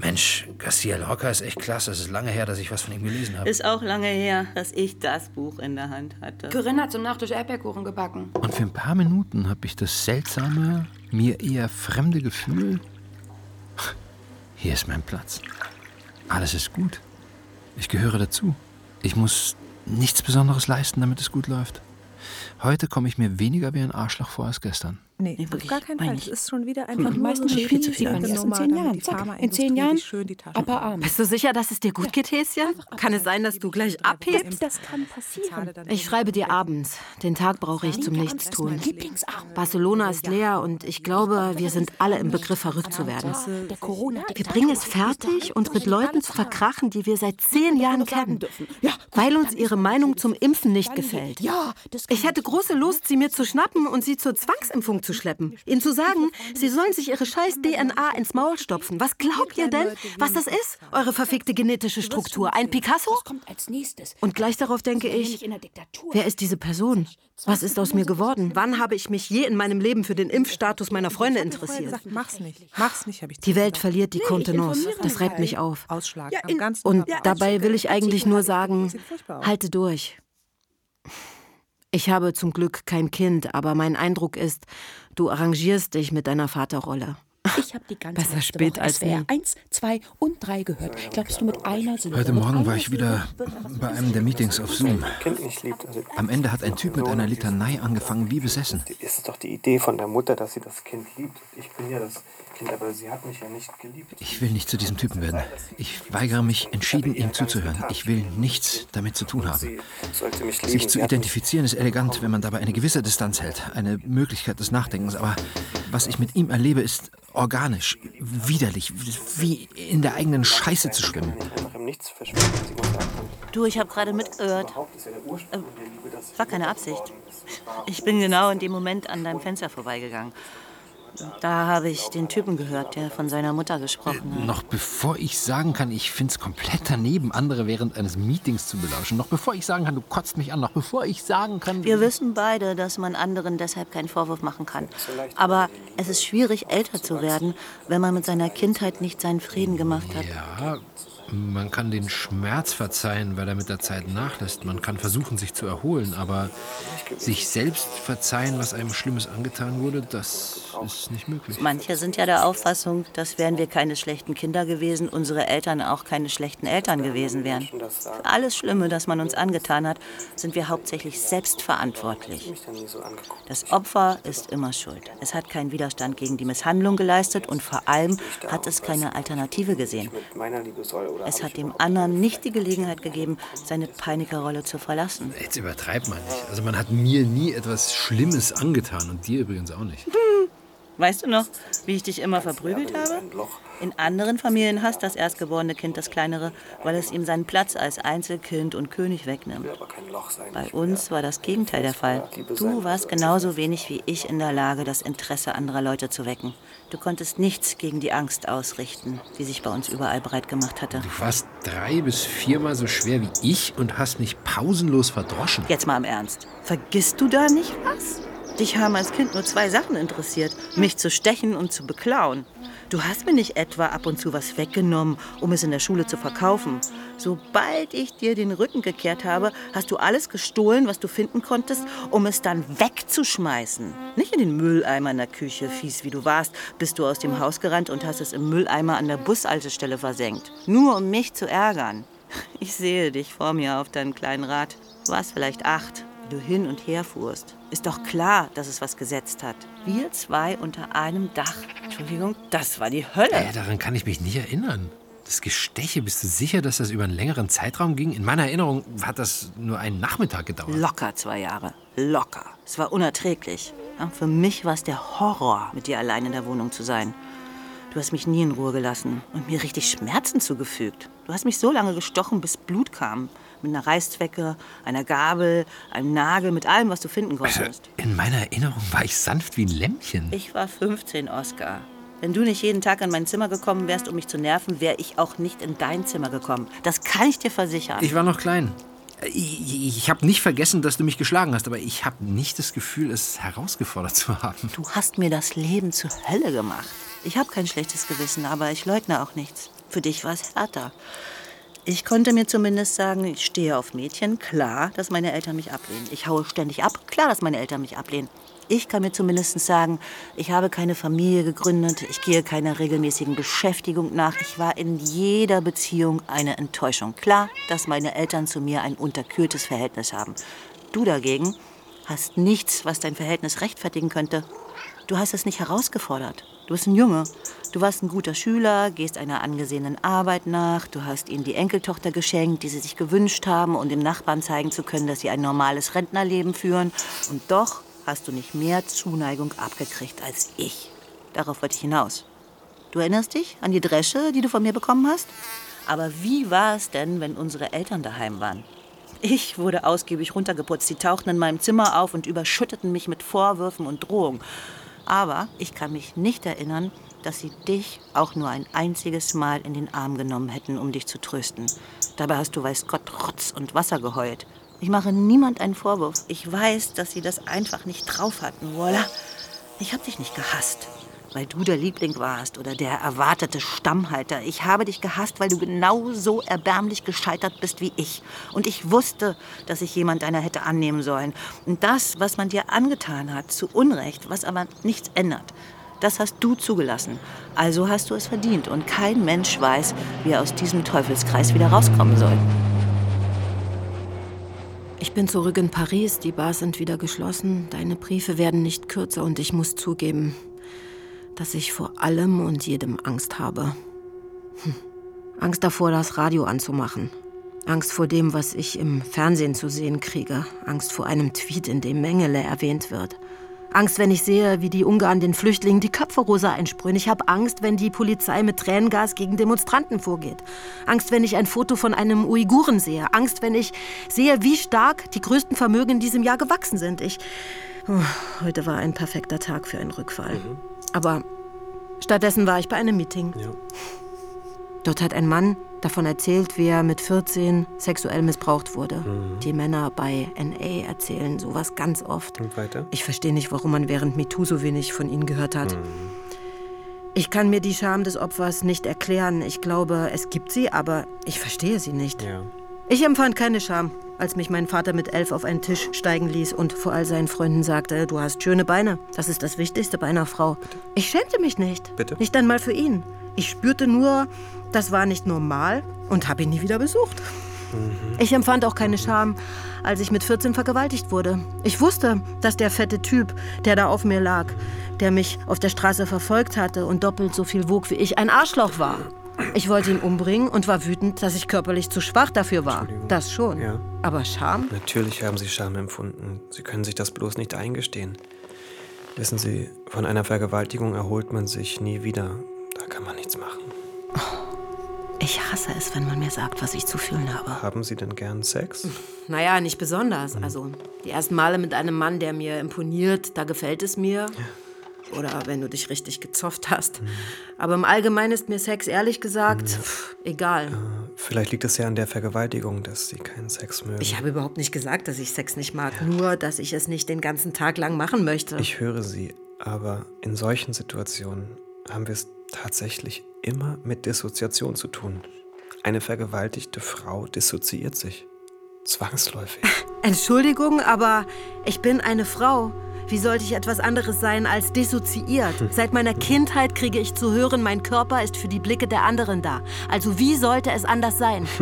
Mensch, Garcia Lorca ist echt klasse. Es ist lange her, dass ich was von ihm gelesen habe. Ist auch lange her, dass ich das Buch in der Hand hatte. Corinne hat zum Nachtisch Erdbeerkuchen gebacken. Und für ein paar Minuten habe ich das seltsame, mir eher fremde Gefühl, hier ist mein Platz. Alles ist gut. Ich gehöre dazu. Ich muss nichts Besonderes leisten, damit es gut läuft. Heute komme ich mir weniger wie ein Arschloch vor als gestern. Nee, Nee, auf wirklich, gar keinen Fall. ich. Das ist schon wieder einfach meisten nur so viel zu viel in Nummer, zehn damit Jahren. Zack, in zehn Jahren Upper Arm. Bist du sicher, dass es dir gut geht, Häschen? Kann es sein, dass du gleich abhebst? Das kann passieren. Ich schreibe dir abends. Den Tag brauche ich zum Nichtstun. Barcelona ist leer und ich glaube, wir sind alle im Begriff, verrückt zu werden. Wir bringen es fertig, uns mit Leuten zu verkrachen, die wir seit zehn Jahren kennen, weil uns ihre Meinung zum Impfen nicht gefällt. Ich hätte große Lust, sie mir zu schnappen und sie zur Zwangsimpfung zu schleppen. Ihnen zu sagen, sie sollen sich ihre scheiß DNA ins Maul stopfen. Was glaubt ihr denn, was das ist? Eure verfickte genetische Struktur. Ein Picasso? Und gleich darauf denke ich, wer ist diese Person? Was ist aus mir geworden? Wann habe ich mich je in meinem Leben für den Impfstatus meiner Freunde interessiert? mach's nicht. Mach's nicht, habe ich Die Welt verliert die Kontenance. Das reibt mich auf. Ausschlag. am ganzen Und dabei will ich eigentlich nur sagen, halte durch. Ich habe zum Glück kein Kind, aber mein Eindruck ist, du arrangierst dich mit deiner Vaterrolle. Ich habe die ganze Besser letzte spät Woche als SWR nie. 1, 2 und 3 gehört. Glaubst du mit einer Silbe? Heute Morgen war ich wieder bei einem der Meetings auf Zoom. Also, Am Ende hat ein Typ mit einer Litanei angefangen, wie besessen. es ist doch die Idee von der Mutter, dass sie das Kind liebt. Ich bin ja das Kind, aber sie hat mich ja nicht geliebt. Ich will nicht zu diesem Typen werden. Ich weigere mich entschieden, ihm zuzuhören. Ich will nichts damit zu tun haben. Sich zu identifizieren ist elegant, wenn man dabei eine gewisse Distanz hält, eine Möglichkeit des Nachdenkens. Aber was ich mit ihm erlebe, ist organisch, widerlich, wie in der eigenen Scheiße zu schwimmen. Du, ich habe gerade mitgehört. dass War keine Absicht. Ich bin genau in dem Moment an deinem Fenster vorbeigegangen. Da habe ich den Typen gehört, der von seiner Mutter gesprochen hat. Noch bevor ich sagen kann, ich finde es komplett daneben, andere während eines Meetings zu belauschen, noch bevor ich sagen kann, du kotzt mich an, noch bevor ich sagen kann, Wir wissen beide, dass man anderen deshalb keinen Vorwurf machen kann. Aber es ist schwierig, älter zu werden, wenn man mit seiner Kindheit nicht seinen Frieden gemacht hat. ja, Man kann den Schmerz verzeihen, weil er mit der Zeit nachlässt. Man kann versuchen, sich zu erholen, aber sich selbst verzeihen, was einem Schlimmes angetan wurde, das ist nicht möglich. Manche sind ja der Auffassung, dass wären wir keine schlechten Kinder gewesen, unsere Eltern auch keine schlechten Eltern gewesen wären. Für alles Schlimme, das man uns angetan hat, sind wir hauptsächlich selbst verantwortlich. Das Opfer ist immer schuld. Es hat keinen Widerstand gegen die Misshandlung geleistet und vor allem hat es keine Alternative gesehen. Es hat dem anderen nicht die Gelegenheit gegeben, seine Peinigerrolle zu verlassen. Jetzt übertreibt man nicht. Also man hat mir nie etwas Schlimmes angetan und dir übrigens auch nicht. Weißt du noch, wie ich dich immer verprügelt habe? In anderen Familien hasst das erstgeborene Kind das kleinere, weil es ihm seinen Platz als Einzelkind und König wegnimmt. Bei uns war das Gegenteil der Fall. Du warst genauso wenig wie ich in der Lage, das Interesse anderer Leute zu wecken. Du konntest nichts gegen die Angst ausrichten, die sich bei uns überall breit gemacht hatte. Du warst drei bis viermal so schwer wie ich und hast mich pausenlos verdroschen. Jetzt mal im Ernst. Vergisst du da nicht was? Dich haben als Kind nur zwei Sachen interessiert: mich zu stechen und zu beklauen. Du hast mir nicht etwa ab und zu was weggenommen, um es in der Schule zu verkaufen. Sobald ich dir den Rücken gekehrt habe, hast du alles gestohlen, was du finden konntest, um es dann wegzuschmeißen. Nicht in den Mülleimer in der Küche, fies wie du warst, bist du aus dem Haus gerannt und hast es im Mülleimer an der Bushaltestelle versenkt. Nur um mich zu ärgern. Ich sehe dich vor mir auf deinem kleinen Rad. Du warst vielleicht acht, wie du hin und her fuhrst. Ist doch klar, dass es was gesetzt hat. Wir zwei unter einem Dach. Entschuldigung, das war die Hölle. Äh, daran kann ich mich nicht erinnern. Das Gesteche, bist du sicher, dass das über einen längeren Zeitraum ging? In meiner Erinnerung hat das nur einen Nachmittag gedauert. Locker zwei Jahre. Locker. Es war unerträglich. Ja, für mich war es der Horror, mit dir allein in der Wohnung zu sein. Du hast mich nie in Ruhe gelassen und mir richtig Schmerzen zugefügt. Du hast mich so lange gestochen, bis Blut kam. Mit einer Reißzwecke, einer Gabel, einem Nagel, mit allem, was du finden konntest. Also, in meiner Erinnerung war ich sanft wie ein Lämmchen. Ich war 15, Oskar. Wenn du nicht jeden Tag in mein Zimmer gekommen wärst, um mich zu nerven, wäre ich auch nicht in dein Zimmer gekommen. Das kann ich dir versichern. Ich war noch klein. Ich, ich habe nicht vergessen, dass du mich geschlagen hast, aber ich habe nicht das Gefühl, es herausgefordert zu haben. Du hast mir das Leben zur Hölle gemacht. Ich habe kein schlechtes Gewissen, aber ich leugne auch nichts. Für dich war es härter. Ich konnte mir zumindest sagen, ich stehe auf Mädchen. Klar, dass meine Eltern mich ablehnen. Ich haue ständig ab. Klar, dass meine Eltern mich ablehnen. Ich kann mir zumindest sagen, ich habe keine Familie gegründet. Ich gehe keiner regelmäßigen Beschäftigung nach. Ich war in jeder Beziehung eine Enttäuschung. Klar, dass meine Eltern zu mir ein unterkühltes Verhältnis haben. Du dagegen hast nichts, was dein Verhältnis rechtfertigen könnte. Du hast es nicht herausgefordert. Du bist ein Junge. Du warst ein guter Schüler, gehst einer angesehenen Arbeit nach. Du hast ihnen die Enkeltochter geschenkt, die sie sich gewünscht haben, um dem Nachbarn zeigen zu können, dass sie ein normales Rentnerleben führen. Und doch hast du nicht mehr Zuneigung abgekriegt als ich. Darauf wollte ich hinaus. Du erinnerst dich an die Dresche, die du von mir bekommen hast? Aber wie war es denn, wenn unsere Eltern daheim waren? Ich wurde ausgiebig runtergeputzt. Sie tauchten in meinem Zimmer auf und überschütteten mich mit Vorwürfen und Drohungen. Aber ich kann mich nicht erinnern, dass sie dich auch nur ein einziges Mal in den Arm genommen hätten, um dich zu trösten. Dabei hast du, weiß Gott, Rotz und Wasser geheult. Ich mache niemand einen Vorwurf. Ich weiß, dass sie das einfach nicht drauf hatten. Voila. Ich habe dich nicht gehasst weil du der Liebling warst oder der erwartete Stammhalter. Ich habe dich gehasst, weil du genauso erbärmlich gescheitert bist wie ich. Und ich wusste, dass ich jemand einer hätte annehmen sollen. Und das, was man dir angetan hat, zu Unrecht, was aber nichts ändert, das hast du zugelassen. Also hast du es verdient. Und kein Mensch weiß, wie er aus diesem Teufelskreis wieder rauskommen soll. Ich bin zurück in Paris, die Bars sind wieder geschlossen, deine Briefe werden nicht kürzer und ich muss zugeben, dass ich vor allem und jedem Angst habe. Hm. Angst davor, das Radio anzumachen. Angst vor dem, was ich im Fernsehen zu sehen kriege. Angst vor einem Tweet, in dem Mengele erwähnt wird. Angst, wenn ich sehe, wie die Ungarn den Flüchtlingen die Köpfe rosa einsprühen. Ich habe Angst, wenn die Polizei mit Tränengas gegen Demonstranten vorgeht. Angst, wenn ich ein Foto von einem Uiguren sehe. Angst, wenn ich sehe, wie stark die größten Vermögen in diesem Jahr gewachsen sind. Ich. Oh, heute war ein perfekter Tag für einen Rückfall. Mhm. Aber stattdessen war ich bei einem Meeting. Ja. Dort hat ein Mann davon erzählt, wie er mit 14 sexuell missbraucht wurde. Mhm. Die Männer bei NA erzählen sowas ganz oft. Und weiter? Ich verstehe nicht, warum man während MeToo so wenig von ihnen gehört hat. Mhm. Ich kann mir die Scham des Opfers nicht erklären. Ich glaube, es gibt sie, aber ich verstehe sie nicht. Ja. Ich empfand keine Scham, als mich mein Vater mit elf auf einen Tisch steigen ließ und vor all seinen Freunden sagte, du hast schöne Beine. Das ist das Wichtigste bei einer Frau. Ich schämte mich nicht. Bitte? Nicht einmal für ihn. Ich spürte nur, das war nicht normal und habe ihn nie wieder besucht. Ich empfand auch keine Scham, als ich mit 14 vergewaltigt wurde. Ich wusste, dass der fette Typ, der da auf mir lag, der mich auf der Straße verfolgt hatte und doppelt so viel wog wie ich, ein Arschloch war. Ich wollte ihn umbringen und war wütend, dass ich körperlich zu schwach dafür war. Das schon. Ja. Aber Scham? Natürlich haben Sie Scham empfunden. Sie können sich das bloß nicht eingestehen. Wissen Sie, von einer Vergewaltigung erholt man sich nie wieder. Da kann man nichts machen. Ich hasse es, wenn man mir sagt, was ich zu fühlen habe. Haben Sie denn gern Sex? Naja, nicht besonders. Also die ersten Male mit einem Mann, der mir imponiert, da gefällt es mir. Oder wenn du dich richtig gezofft hast. Aber im Allgemeinen ist mir Sex ehrlich gesagt pff, egal. Vielleicht liegt es ja an der Vergewaltigung, dass Sie keinen Sex mögen. Ich habe überhaupt nicht gesagt, dass ich Sex nicht mag. Nur, dass ich es nicht den ganzen Tag lang machen möchte. Ich höre Sie, aber in solchen Situationen haben wir es tatsächlich immer mit Dissoziation zu tun. Eine vergewaltigte Frau dissoziiert sich. Zwangsläufig. Entschuldigung, aber ich bin eine Frau. Wie sollte ich etwas anderes sein als dissoziiert? Seit meiner Kindheit kriege ich zu hören, mein Körper ist für die Blicke der anderen da. Also wie sollte es anders sein?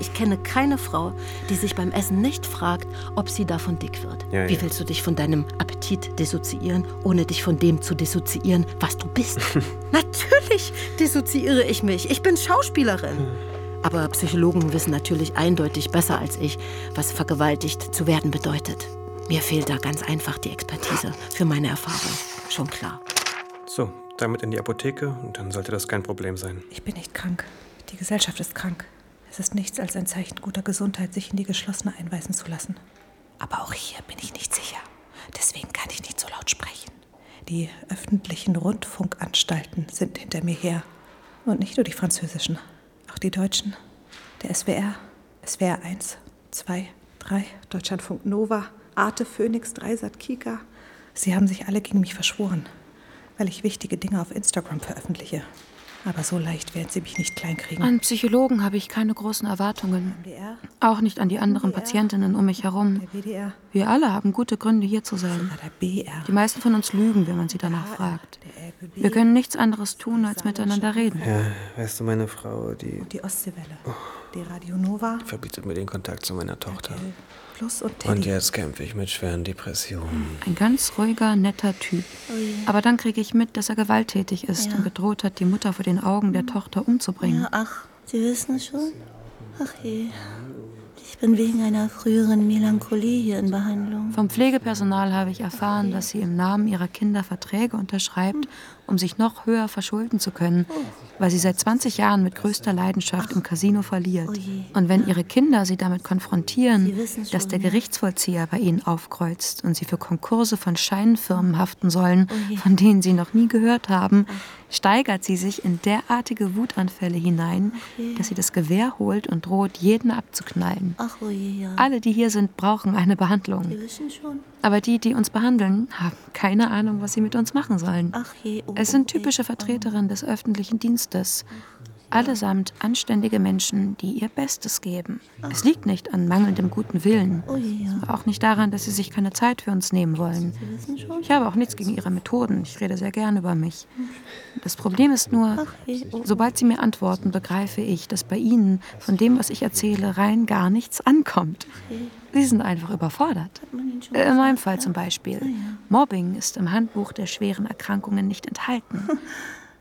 Ich kenne keine Frau, die sich beim Essen nicht fragt, ob sie davon dick wird. Ja, wie ja. willst du dich von deinem Appetit dissoziieren, ohne dich von dem zu dissoziieren, was du bist? Natürlich dissoziiere ich mich. Ich bin Schauspielerin. Aber Psychologen wissen natürlich eindeutig besser als ich, was vergewaltigt zu werden bedeutet. Mir fehlt da ganz einfach die Expertise für meine Erfahrung. Schon klar. So, damit in die Apotheke und dann sollte das kein Problem sein. Ich bin nicht krank. Die Gesellschaft ist krank. Es ist nichts als ein Zeichen guter Gesundheit, sich in die Geschlossene einweisen zu lassen. Aber auch hier bin ich nicht sicher. Deswegen kann ich nicht so laut sprechen. Die öffentlichen Rundfunkanstalten sind hinter mir her. Und nicht nur die französischen, auch die deutschen. Der SWR, SWR 1, 2, 3, Deutschlandfunk Nova, Arte, Phoenix, Dreisat, Kika. Sie haben sich alle gegen mich verschworen, weil ich wichtige Dinge auf Instagram veröffentliche. Aber so leicht werden sie mich nicht kleinkriegen. An Psychologen habe ich keine großen Erwartungen. MDR, Auch nicht an die anderen Patientinnen um mich herum. der WDR, Wir alle haben gute Gründe, hier zu sein. der BR, Die meisten von uns lügen, wenn man sie danach fragt. Wir können nichts anderes tun, als miteinander reden. Ja, weißt du, meine Frau, die und die Ostseewelle, die Radio Nova, verbietet mir den Kontakt zu meiner Tochter. Plus und Und Teddy. jetzt kämpfe ich mit schweren Depressionen. Ein ganz ruhiger, netter Typ. Aber dann kriege ich mit, dass er gewalttätig ist und gedroht hat, die Mutter vor den Augen der Tochter umzubringen. Ja, ach, Sie wissen es schon? Ach je. Ich bin wegen einer früheren Melancholie hier in Behandlung. Vom Pflegepersonal habe ich erfahren, dass sie im Namen ihrer Kinder Verträge unterschreibt, um sich noch höher verschulden zu können, weil sie seit 20 Jahren mit größter Leidenschaft im Casino verliert. je. Und wenn ihre Kinder sie damit konfrontieren, Sie wissen schon, dass der. Gerichtsvollzieher bei ihnen aufkreuzt und sie für Konkurse von Scheinfirmen haften sollen, von denen sie noch nie gehört haben, steigert sie sich in derartige Wutanfälle hinein, dass sie das Gewehr holt und droht, jeden abzuknallen. Oh. Alle, die hier sind, brauchen eine Behandlung. Aber die, die uns behandeln, haben keine Ahnung, was sie mit uns machen sollen. Oh, Es sind oh, typische Vertreterinnen des öffentlichen Dienstes. Allesamt anständige Menschen, die ihr Bestes geben. Es liegt nicht an mangelndem guten Willen. Oh. Auch nicht daran, dass sie sich keine Zeit für uns nehmen wollen. Ich habe auch nichts gegen ihre Methoden. Ich rede sehr gern über mich. Das Problem ist nur, oh, sobald sie mir antworten, begreife ich, dass bei ihnen von dem, was ich erzähle, rein gar nichts ankommt. Sie sind einfach überfordert. Äh, In meinem Fall zum Beispiel. Mobbing ist im Handbuch der schweren Erkrankungen nicht enthalten.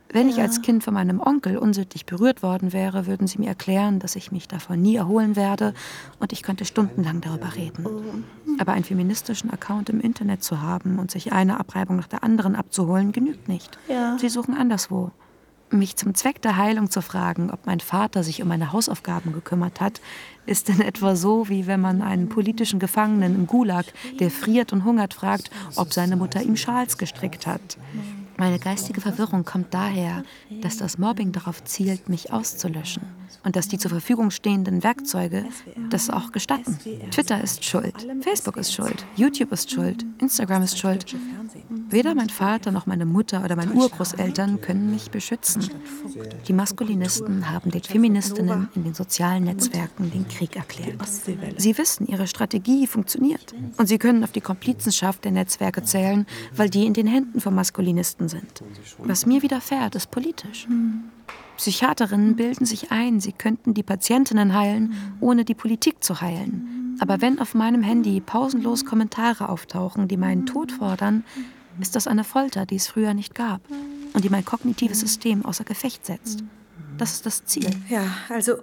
Wenn ich als Kind von meinem Onkel unsittlich berührt worden wäre, würden sie mir erklären, dass ich mich davon nie erholen werde und ich könnte stundenlang darüber reden. Aber einen feministischen Account im Internet zu haben und sich eine Abreibung nach der anderen abzuholen, genügt nicht. Sie suchen anderswo. Mich zum Zweck der Heilung zu fragen, ob mein Vater sich um meine Hausaufgaben gekümmert hat, ist in etwa so, wie wenn man einen politischen Gefangenen im Gulag, der friert und hungert, fragt, ob seine Mutter ihm Schals gestrickt hat. Meine geistige Verwirrung kommt daher, dass das Mobbing darauf zielt, mich auszulöschen. Und dass die zur Verfügung stehenden Werkzeuge das auch gestatten. Twitter ist schuld, Facebook ist schuld, YouTube ist schuld, Instagram ist schuld. Weder mein Vater noch meine Mutter oder meine Urgroßeltern können mich beschützen. Die Maskulinisten haben den Feministinnen in den sozialen Netzwerken den Krieg erklärt. Sie wissen, ihre Strategie funktioniert. Und sie können auf die Komplizenschaft der Netzwerke zählen, weil die in den Händen von Maskulinisten sind. Was mir widerfährt, ist politisch. Psychiaterinnen bilden sich ein, sie könnten die Patientinnen heilen, ohne die Politik zu heilen. Aber wenn auf meinem Handy pausenlos Kommentare auftauchen, die meinen Tod fordern, ist das eine Folter, die es früher nicht gab und die mein kognitives System außer Gefecht setzt. Das ist das Ziel. Ja, also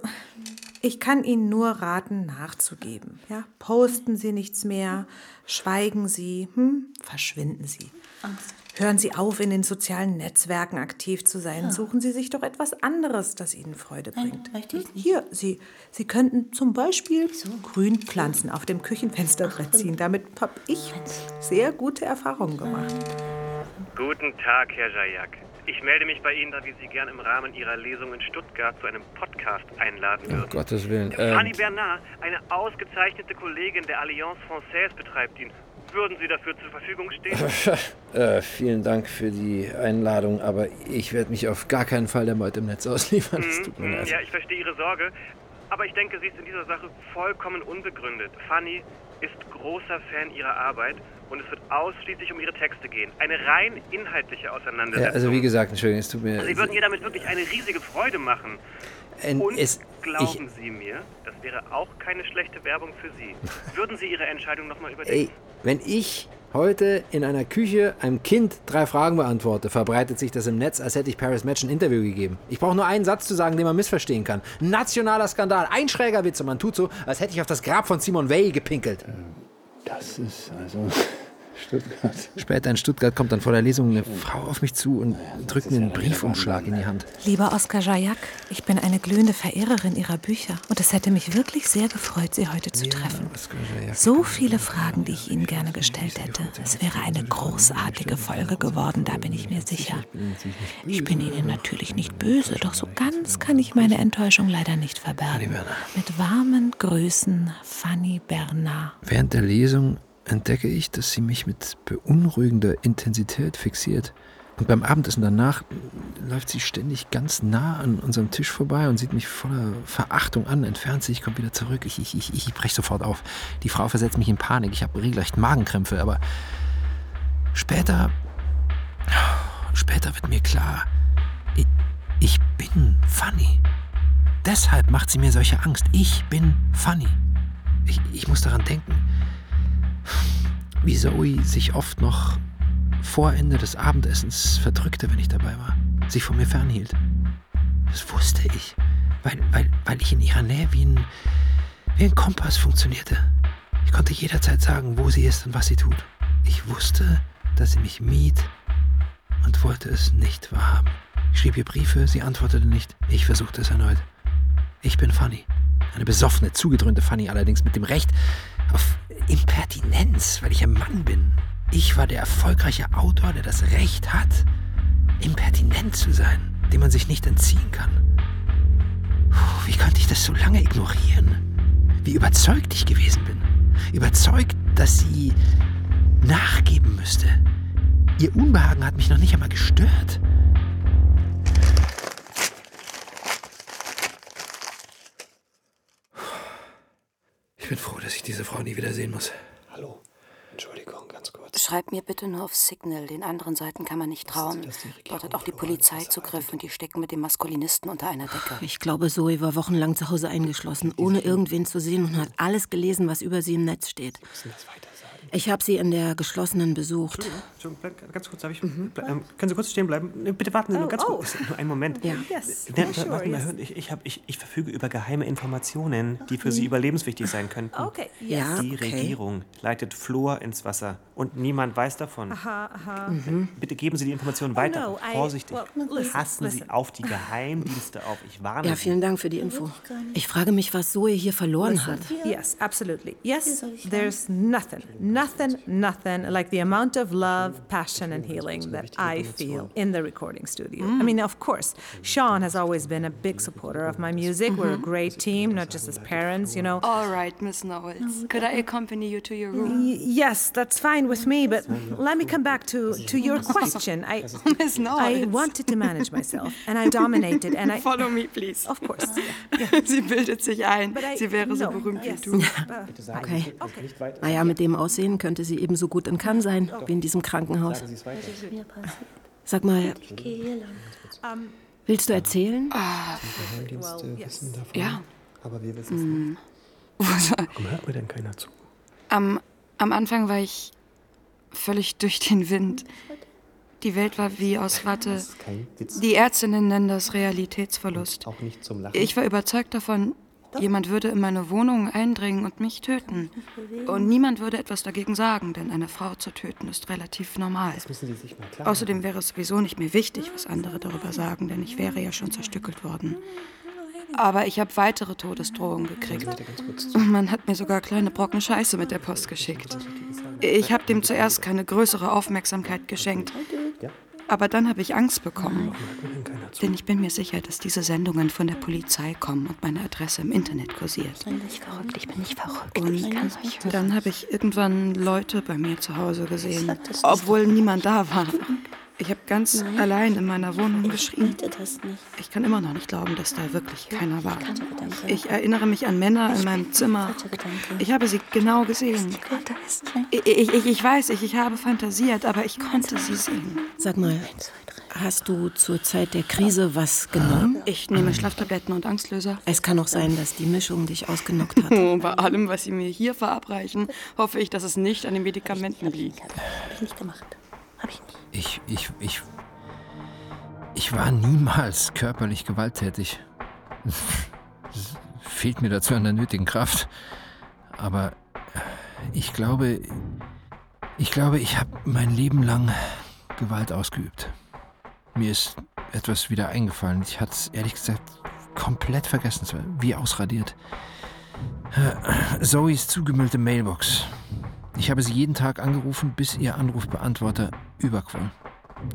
ich kann Ihnen nur raten, nachzugeben. Ja? Posten Sie nichts mehr, schweigen Sie, hm? verschwinden Sie. Hören Sie auf, in den sozialen Netzwerken aktiv zu sein. Suchen Sie sich doch etwas anderes, das Ihnen Freude bringt. Hier, Sie, Sie könnten zum Beispiel Grünpflanzen auf dem Küchenfensterbrett ziehen. Damit habe ich sehr gute Erfahrungen gemacht. Guten Tag, Herr Jajak. Ich melde mich bei Ihnen, da wir Sie gern im Rahmen Ihrer Lesung in Stuttgart zu einem Podcast einladen würden. Um Gottes Willen. Fanny Ähm, Bernard, eine ausgezeichnete Kollegin der Alliance Française, betreibt ihn. Würden Sie dafür zur Verfügung stehen? äh, vielen Dank für die Einladung, aber ich werde mich auf gar keinen Fall der Meute im Netz ausliefern. Es tut mir Hm, leid. Ja, ich verstehe Ihre Sorge, aber ich denke, sie ist in dieser Sache vollkommen unbegründet. Fanny ist großer Fan Ihrer Arbeit und es wird ausschließlich um Ihre Texte gehen. Eine rein inhaltliche Auseinandersetzung. Ja, also wie gesagt, Entschuldigung, es tut mir. Sie würden ihr damit wirklich eine riesige Freude machen. Und es- glauben Sie mir, das wäre auch keine schlechte Werbung für Sie. Würden Sie Ihre Entscheidung nochmal überdenken? Ey, wenn ich heute in einer Küche einem Kind drei Fragen beantworte, verbreitet sich das im Netz, als hätte ich Paris Match ein Interview gegeben. Ich brauche nur einen Satz zu sagen, den man missverstehen kann. Nationaler Skandal, ein schräger Witz und man tut so, als hätte ich auf das Grab von Simon Weil gepinkelt. Das ist also Stuttgart. Später in Stuttgart kommt dann vor der Lesung eine Frau auf mich zu und drückt mir einen Briefumschlag in die Hand. Lieber Oskar Jajak, ich bin eine glühende Verehrerin Ihrer Bücher und es hätte mich wirklich sehr gefreut, Sie heute zu treffen. So viele Fragen, die ich Ihnen gerne gestellt hätte. Es wäre eine großartige Folge geworden, da bin ich mir sicher. Ich bin Ihnen natürlich nicht böse, doch so ganz kann ich meine Enttäuschung leider nicht verbergen. Mit warmen Grüßen, Fanny Bernard. Während der Lesung entdecke ich, dass sie mich mit beunruhigender Intensität fixiert. Und beim Abendessen danach läuft sie ständig ganz nah an unserem Tisch vorbei und sieht mich voller Verachtung an, entfernt sich, kommt wieder zurück. Ich, ich, ich, ich breche sofort auf. Die Frau versetzt mich in Panik. Ich habe regelrecht Magenkrämpfe, aber später, später wird mir klar, ich, ich bin Fanny. Deshalb macht sie mir solche Angst. Ich bin Fanny. Ich, ich muss daran denken, wie Zoe sich oft noch vor Ende des Abendessens verdrückte, wenn ich dabei war, sich von mir fernhielt. Das wusste ich, weil, weil, weil ich in ihrer Nähe wie ein, wie ein Kompass funktionierte. Ich konnte jederzeit sagen, wo sie ist und was sie tut. Ich wusste, dass sie mich mied und wollte es nicht wahrhaben. Ich schrieb ihr Briefe, sie antwortete nicht. Ich versuchte es erneut. Ich bin Fanny. Eine besoffene, zugedröhnte Fanny allerdings mit dem Recht auf Impertinenz, weil ich ein Mann bin. Ich war der erfolgreiche Autor, der das Recht hat, impertinent zu sein, dem man sich nicht entziehen kann. Puh, wie konnte ich das so lange ignorieren? Wie überzeugt ich gewesen bin. Überzeugt, dass sie nachgeben müsste. Ihr Unbehagen hat mich noch nicht einmal gestört. Ich bin froh, dass ich diese Frau nie wieder sehen muss. Hallo. Entschuldigung, ganz kurz. Schreib mir bitte nur auf Signal. Den anderen Seiten kann man nicht trauen. Dort hat auch die Polizei Zugriff und die stecken mit dem Maskulinisten unter einer Decke. Ich glaube, Zoe war wochenlang zu Hause eingeschlossen, ohne irgendwen zu sehen und hat alles gelesen, was über sie im Netz steht. Ich habe sie in der geschlossenen besucht. Entschuldigung, ganz kurz, darf ich, ble- ähm, können Sie kurz stehen bleiben? Bitte warten Sie nur ganz oh. kurz. Nur einen Moment. Ja. Yes, yeah, sure, warten yes. hören, ich, ich, hab, ich, ich verfüge über geheime Informationen, die für Sie überlebenswichtig sein könnten. Okay, Ja, Die okay. Regierung leitet Fluor ins Wasser und niemand weiß davon. Aha, aha. Bitte geben Sie die Informationen weiter. no, I- Vorsichtig. well, listen, Passen Sie listen. auf die Geheimdienste auf. Ich warne Ja, Sie. vielen Dank für die Info. Ich frage mich, was Zoe hier verloren hat. Yes, absolutely. Yes, there's nothing, nothing, nothing like the amount of love, passion, and healing that I feel in the recording studio. I mean, of course, Sean has always been a big supporter of my music. We're a great team, not just as parents, you know. All right, Miss Knowles. Could I accompany you to your room? Y- yes, that's fine with me, but let me come back to, to your question. I, I wanted to manage myself, and I dominated, and I. Follow me, please. Of course. Sie bildet sich ein, sie wäre so berühmt wie du. Uh, Okay. Naja, mit dem Aussehen könnte sie ebenso gut in Cannes sein, wie in diesem Krankenhaus. Sag mal, willst du erzählen? Wissen davon. Ja. Aber wir wissen es nicht. Warum hört mir denn keiner zu? Am, am Anfang war ich völlig durch den Wind. Die Welt war wie aus Watte. Die Ärztinnen nennen das Realitätsverlust. Auch nicht zum Lachen. Ich war überzeugt davon, jemand würde in meine Wohnung eindringen und mich töten. Und niemand würde etwas dagegen sagen, denn eine Frau zu töten ist relativ normal. Außerdem wäre es sowieso nicht mehr wichtig, was andere darüber sagen, denn ich wäre ja schon zerstückelt worden. Aber ich habe weitere Todesdrohungen gekriegt. Und man hat mir sogar kleine Brocken Scheiße mit der Post geschickt. Ich habe dem zuerst keine größere Aufmerksamkeit geschenkt. Aber dann habe ich Angst bekommen. Denn ich bin mir sicher, dass diese Sendungen von der Polizei kommen und meine Adresse im Internet kursiert. Ich bin nicht verrückt, ich bin nicht verrückt. Und dann habe ich irgendwann Leute bei mir zu Hause gesehen, obwohl niemand da war. Ich habe ganz allein in meiner Wohnung geschrien. bitte das nicht. Ich kann immer noch nicht glauben, dass da wirklich keiner war. Ich erinnere mich an Männer in meinem Zimmer. Ich habe sie genau gesehen. Ich, ich, ich- weiß, ich, ich habe fantasiert, aber ich konnte sie sehen. Sag mal, hast du zur Zeit der Krise was genommen? Ich nehme Schlaftabletten und Angstlöser. Es kann auch sein, dass die Mischung dich ausgenockt hat. Oh, bei allem, was Sie mir hier verabreichen, hoffe ich, dass es nicht an den Medikamenten liegt. Hab ich nicht gemacht. Ich. Ich, ich, ich. War niemals körperlich gewalttätig. Fehlt mir dazu an der nötigen Kraft. Aber ich glaube. Ich glaube, ich habe mein Leben lang Gewalt ausgeübt. Mir ist etwas wieder eingefallen. Ich hatte es ehrlich gesagt komplett vergessen. Wie ausradiert. Zoes zugemüllte Mailbox. Ich habe sie jeden Tag angerufen, bis ihr Anrufbeantworter überquoll.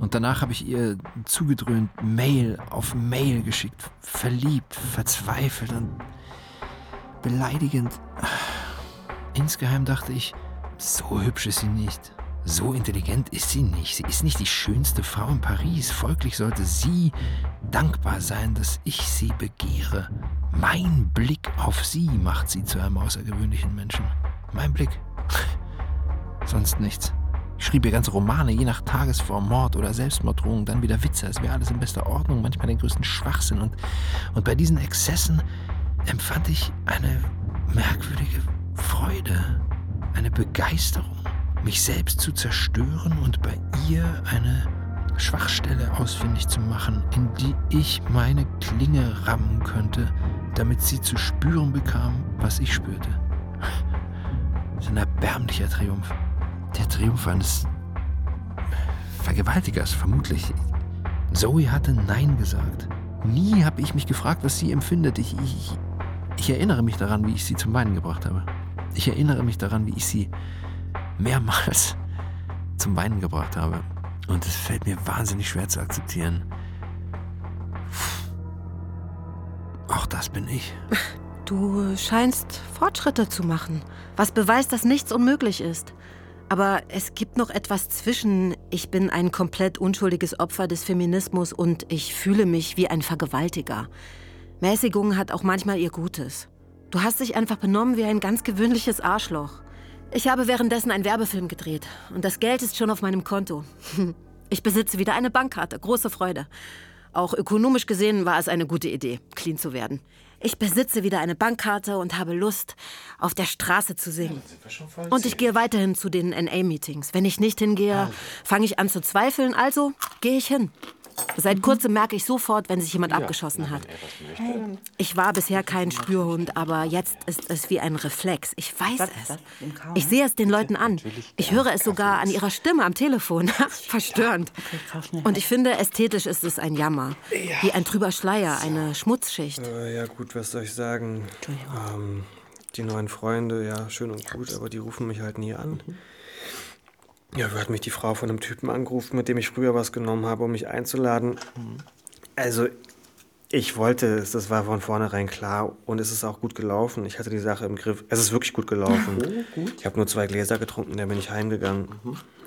Und danach habe ich ihr zugedröhnt Mail auf Mail geschickt. Verliebt, verzweifelt und beleidigend. Insgeheim dachte ich, so hübsch ist sie nicht. So intelligent ist sie nicht. Sie ist nicht die schönste Frau in Paris. Folglich sollte sie dankbar sein, dass ich sie begehre. Mein Blick auf sie macht sie zu einem außergewöhnlichen Menschen. Mein Blick. Sonst nichts. Ich schrieb ihr ganze Romane, je nach Tagesform, Mord oder Selbstmorddrohung, dann wieder Witze. Es wäre alles in bester Ordnung, manchmal den größten Schwachsinn. Und, und bei diesen Exzessen empfand ich eine merkwürdige Freude, eine Begeisterung, mich selbst zu zerstören und bei ihr eine Schwachstelle ausfindig zu machen, in die ich meine Klinge rammen könnte, damit sie zu spüren bekam, was ich spürte. Das ist ein erbärmlicher Triumph. Der Triumph eines Vergewaltigers, vermutlich. Zoe hatte Nein gesagt. Nie habe ich mich gefragt, was sie empfindet. Ich, ich, ich erinnere mich daran, wie ich sie zum Weinen gebracht habe. Ich erinnere mich daran, wie ich sie mehrmals zum Weinen gebracht habe. Und es fällt mir wahnsinnig schwer zu akzeptieren. Auch das bin ich. Du scheinst Fortschritte zu machen, was beweist, dass nichts unmöglich ist. Aber es gibt noch etwas zwischen ich bin ein komplett unschuldiges Opfer des Feminismus und ich fühle mich wie ein Vergewaltiger. Mäßigung hat auch manchmal ihr Gutes. Du hast dich einfach benommen wie ein ganz gewöhnliches Arschloch. Ich habe währenddessen einen Werbefilm gedreht und das Geld ist schon auf meinem Konto. Ich besitze wieder eine Bankkarte, große Freude. Auch ökonomisch gesehen war es eine gute Idee, clean zu werden. Ich besitze wieder eine Bankkarte und habe Lust, auf der Straße zu singen. Und ich gehe weiterhin zu den NA-Meetings. Wenn ich nicht hingehe, fange ich an zu zweifeln, also gehe ich hin. Seit kurzem merke ich sofort, wenn sich jemand abgeschossen hat. Ich war bisher kein Spürhund, aber jetzt ist es wie ein Reflex. Ich weiß es. Ich sehe es den Leuten an. Ich höre es sogar an ihrer Stimme am Telefon. Verstörend. Und ich finde, ästhetisch ist es ein Jammer. Wie ein trüber Schleier, eine Schmutzschicht. Äh, ja gut, was soll ich sagen? Ähm, Die neuen Freunde, ja, schön und gut, aber die rufen mich halt nie an. Ja, da hat mich die Frau von einem Typen angerufen, mit dem ich früher was genommen habe, um mich einzuladen. Also, ich wollte es, das war von vornherein klar und es ist auch gut gelaufen. Ich hatte die Sache im Griff. Es ist wirklich gut gelaufen. Oh, gut. Ich habe nur zwei Gläser getrunken, dann bin ich heimgegangen.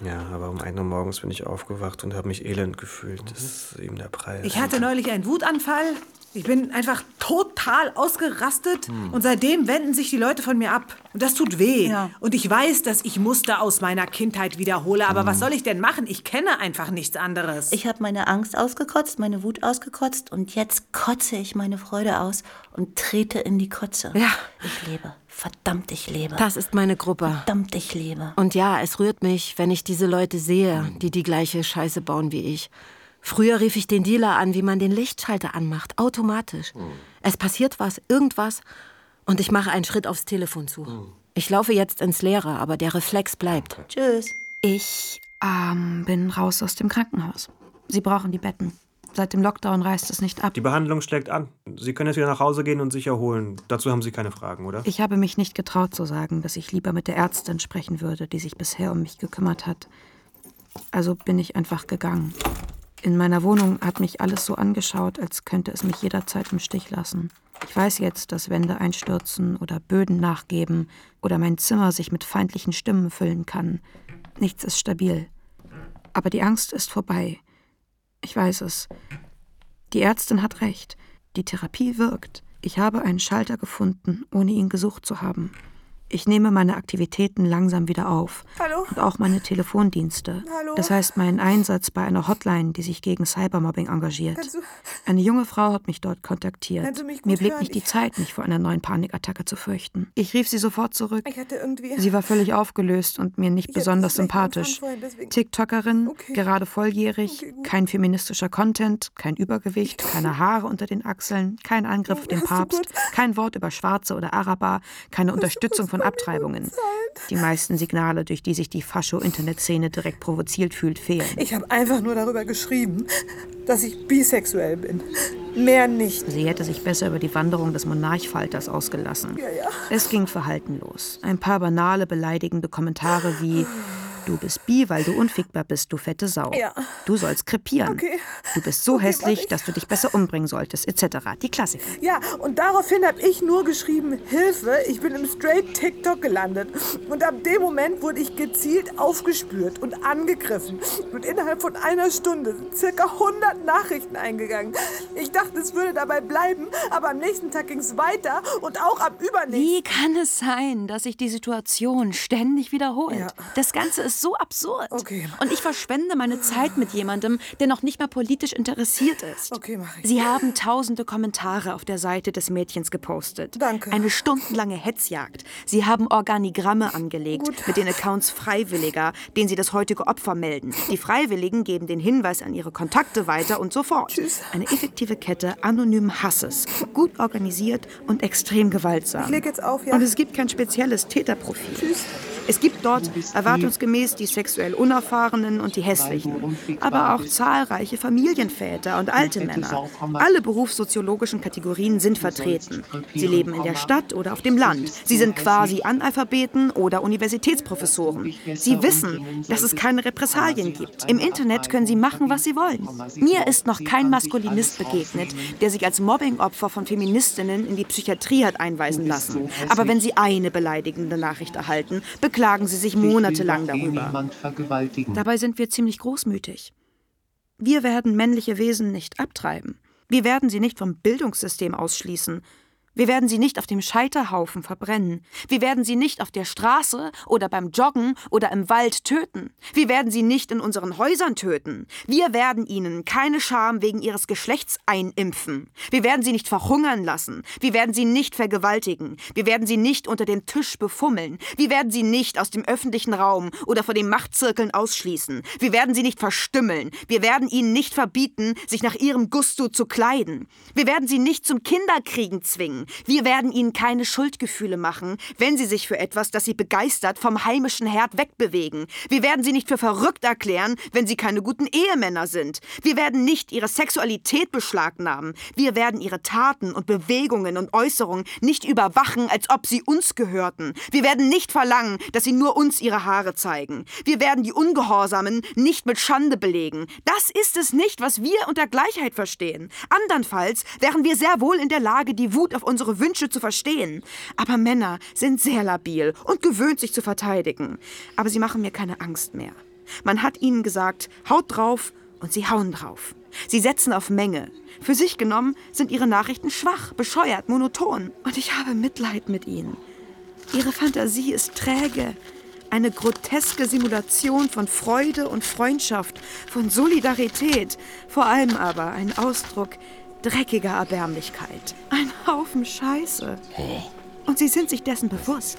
Ja, aber um 1 Uhr morgens bin ich aufgewacht und habe mich elend gefühlt. Das ist eben der Preis. Ich hatte neulich einen Wutanfall. Ich bin einfach total ausgerastet Hm. und seitdem wenden sich die Leute von mir ab. Und das tut weh. Und ich weiß, dass ich Muster aus meiner Kindheit wiederhole. Aber was soll ich denn machen? Ich kenne einfach nichts anderes. Ich habe meine Angst ausgekotzt, meine Wut ausgekotzt und jetzt kotze ich meine Freude aus und trete in die Kotze. Ja. Ich lebe. Verdammt, ich lebe. Das ist meine Gruppe. Verdammt, ich lebe. Und ja, es rührt mich, wenn ich diese Leute sehe, die die gleiche Scheiße bauen wie ich. Früher rief ich den Dealer an, wie man den Lichtschalter anmacht, automatisch. Es passiert was, irgendwas, und ich mache einen Schritt aufs Telefon zu. Ich laufe jetzt ins Leere, aber der Reflex bleibt. Tschüss. Ich ähm, bin raus aus dem Krankenhaus. Sie brauchen die Betten. Seit dem Lockdown reißt es nicht ab. Die Behandlung schlägt an. Sie können jetzt wieder nach Hause gehen und sich erholen. Dazu haben Sie keine Fragen, oder? Ich habe mich nicht getraut zu sagen, dass ich lieber mit der Ärztin sprechen würde, die sich bisher um mich gekümmert hat. Also bin ich einfach gegangen. In meiner Wohnung hat mich alles so angeschaut, als könnte es mich jederzeit im Stich lassen. Ich weiß jetzt, dass Wände einstürzen oder Böden nachgeben oder mein Zimmer sich mit feindlichen Stimmen füllen kann. Nichts ist stabil. Aber die Angst ist vorbei. Ich weiß es. Die Ärztin hat recht. Die Therapie wirkt. Ich habe einen Schalter gefunden, ohne ihn gesucht zu haben. Ich nehme meine Aktivitäten langsam wieder auf. Hallo? Und auch meine Telefondienste. Hallo? Das heißt meinen Einsatz bei einer Hotline, die sich gegen Cybermobbing engagiert. Eine junge Frau hat mich dort kontaktiert. Mich Mir blieb hören? nicht die Zeit, mich vor einer neuen Panikattacke zu fürchten. Ich rief sie sofort zurück. Sie war völlig aufgelöst und mir nicht Ich besonders sympathisch. deswegen- TikTokerin, Okay. gerade volljährig, Okay, kein feministischer Content, kein Übergewicht, keine Haare unter den Achseln, kein Angriff auf den Papst, kein Wort über Schwarze oder Araber, keine Unterstützung von Abtreibungen. Die meisten Signale, durch die sich die Fascho-Internetszene direkt provoziert fühlt, fehlen. Ich habe einfach nur darüber geschrieben, dass ich bisexuell bin. Mehr nicht. Sie hätte sich besser über die Wanderung des Monarchfalters ausgelassen. Ja, ja. Es ging verhaltenlos. Ein paar banale, beleidigende Kommentare wie Du bist bi, weil du unfickbar bist, du fette Sau. Ja. Du sollst krepieren. Okay. Du bist so Okay, hässlich, ich. dass du dich besser umbringen solltest, etc. Die Klassiker. Ja, und daraufhin habe ich nur geschrieben, Hilfe, ich bin im Straight TikTok gelandet. Und ab dem Moment wurde ich gezielt aufgespürt und angegriffen. Und innerhalb von einer Stunde sind circa 100 Nachrichten eingegangen. Ich dachte, es würde dabei bleiben, aber am nächsten Tag ging es weiter und auch am übernächsten. Wie kann es sein, dass sich die Situation ständig wiederholt? Ja. Das Ganze ist so absurd. Okay. Und ich verschwende meine Zeit mit jemandem, der noch nicht mal politisch interessiert ist. Okay, mach ich. Sie haben tausende Kommentare auf der Seite des Mädchens gepostet. Danke. Eine stundenlange Hetzjagd. Sie haben Organigramme angelegt mit den Accounts Freiwilliger, denen sie das heutige Opfer melden. Die Freiwilligen geben den Hinweis an ihre Kontakte weiter und so fort. Eine effektive Kette anonymen Hasses. Gut organisiert und extrem gewaltsam. Ich leg jetzt auf, ja? Und es gibt kein spezielles Täterprofil. Es gibt dort erwartungsgemäß die sexuell Unerfahrenen und die Hässlichen, aber auch zahlreiche Familienväter und alte Männer. Alle berufssoziologischen Kategorien sind vertreten. Sie leben in der Stadt oder auf dem Land. Sie sind quasi Analphabeten oder Universitätsprofessoren. Sie wissen, dass es keine Repressalien gibt. Im Internet können sie machen, was sie wollen. Mir ist noch kein Maskulinist begegnet, der sich als Mobbingopfer von Feministinnen in die Psychiatrie hat einweisen lassen. Aber wenn sie eine beleidigende Nachricht erhalten, beklagen sie sich monatelang darüber. Dabei sind wir ziemlich großmütig. Wir werden männliche Wesen nicht abtreiben. Wir werden sie nicht vom Bildungssystem ausschließen. Wir werden sie nicht auf dem Scheiterhaufen verbrennen. Wir werden sie nicht auf der Straße oder beim Joggen oder im Wald töten. Wir werden sie nicht in unseren Häusern töten. Wir werden ihnen keine Scham wegen ihres Geschlechts einimpfen. Wir werden sie nicht verhungern lassen. Wir werden sie nicht vergewaltigen. Wir werden sie nicht unter dem Tisch befummeln. Wir werden sie nicht aus dem öffentlichen Raum oder vor den Machtzirkeln ausschließen. Wir werden sie nicht verstümmeln. Wir werden ihnen nicht verbieten, sich nach ihrem Gusto zu kleiden. Wir werden sie nicht zum Kinderkriegen zwingen. Bringen. Wir werden ihnen keine Schuldgefühle machen, wenn sie sich für etwas, das sie begeistert, vom heimischen Herd wegbewegen. Wir werden sie nicht für verrückt erklären, wenn sie keine guten Ehemänner sind. Wir werden nicht ihre Sexualität beschlagnahmen. Wir werden ihre Taten und Bewegungen und Äußerungen nicht überwachen, als ob sie uns gehörten. Wir werden nicht verlangen, dass sie nur uns ihre Haare zeigen. Wir werden die Ungehorsamen nicht mit Schande belegen. Das ist es nicht, was wir unter Gleichheit verstehen. Andernfalls wären wir sehr wohl in der Lage, die Wut auf unsere Wünsche zu verstehen. Aber Männer sind sehr labil und gewöhnt, sich zu verteidigen. Aber sie machen mir keine Angst mehr. Man hat ihnen gesagt, haut drauf und sie hauen drauf. Sie setzen auf Menge. Für sich genommen sind ihre Nachrichten schwach, bescheuert, monoton. Und ich habe Mitleid mit ihnen. Ihre Fantasie ist träge. Eine groteske Simulation von Freude und Freundschaft, von Solidarität, vor allem aber ein Ausdruck dreckiger Erbärmlichkeit. Ein Haufen Scheiße. Und sie sind sich dessen bewusst.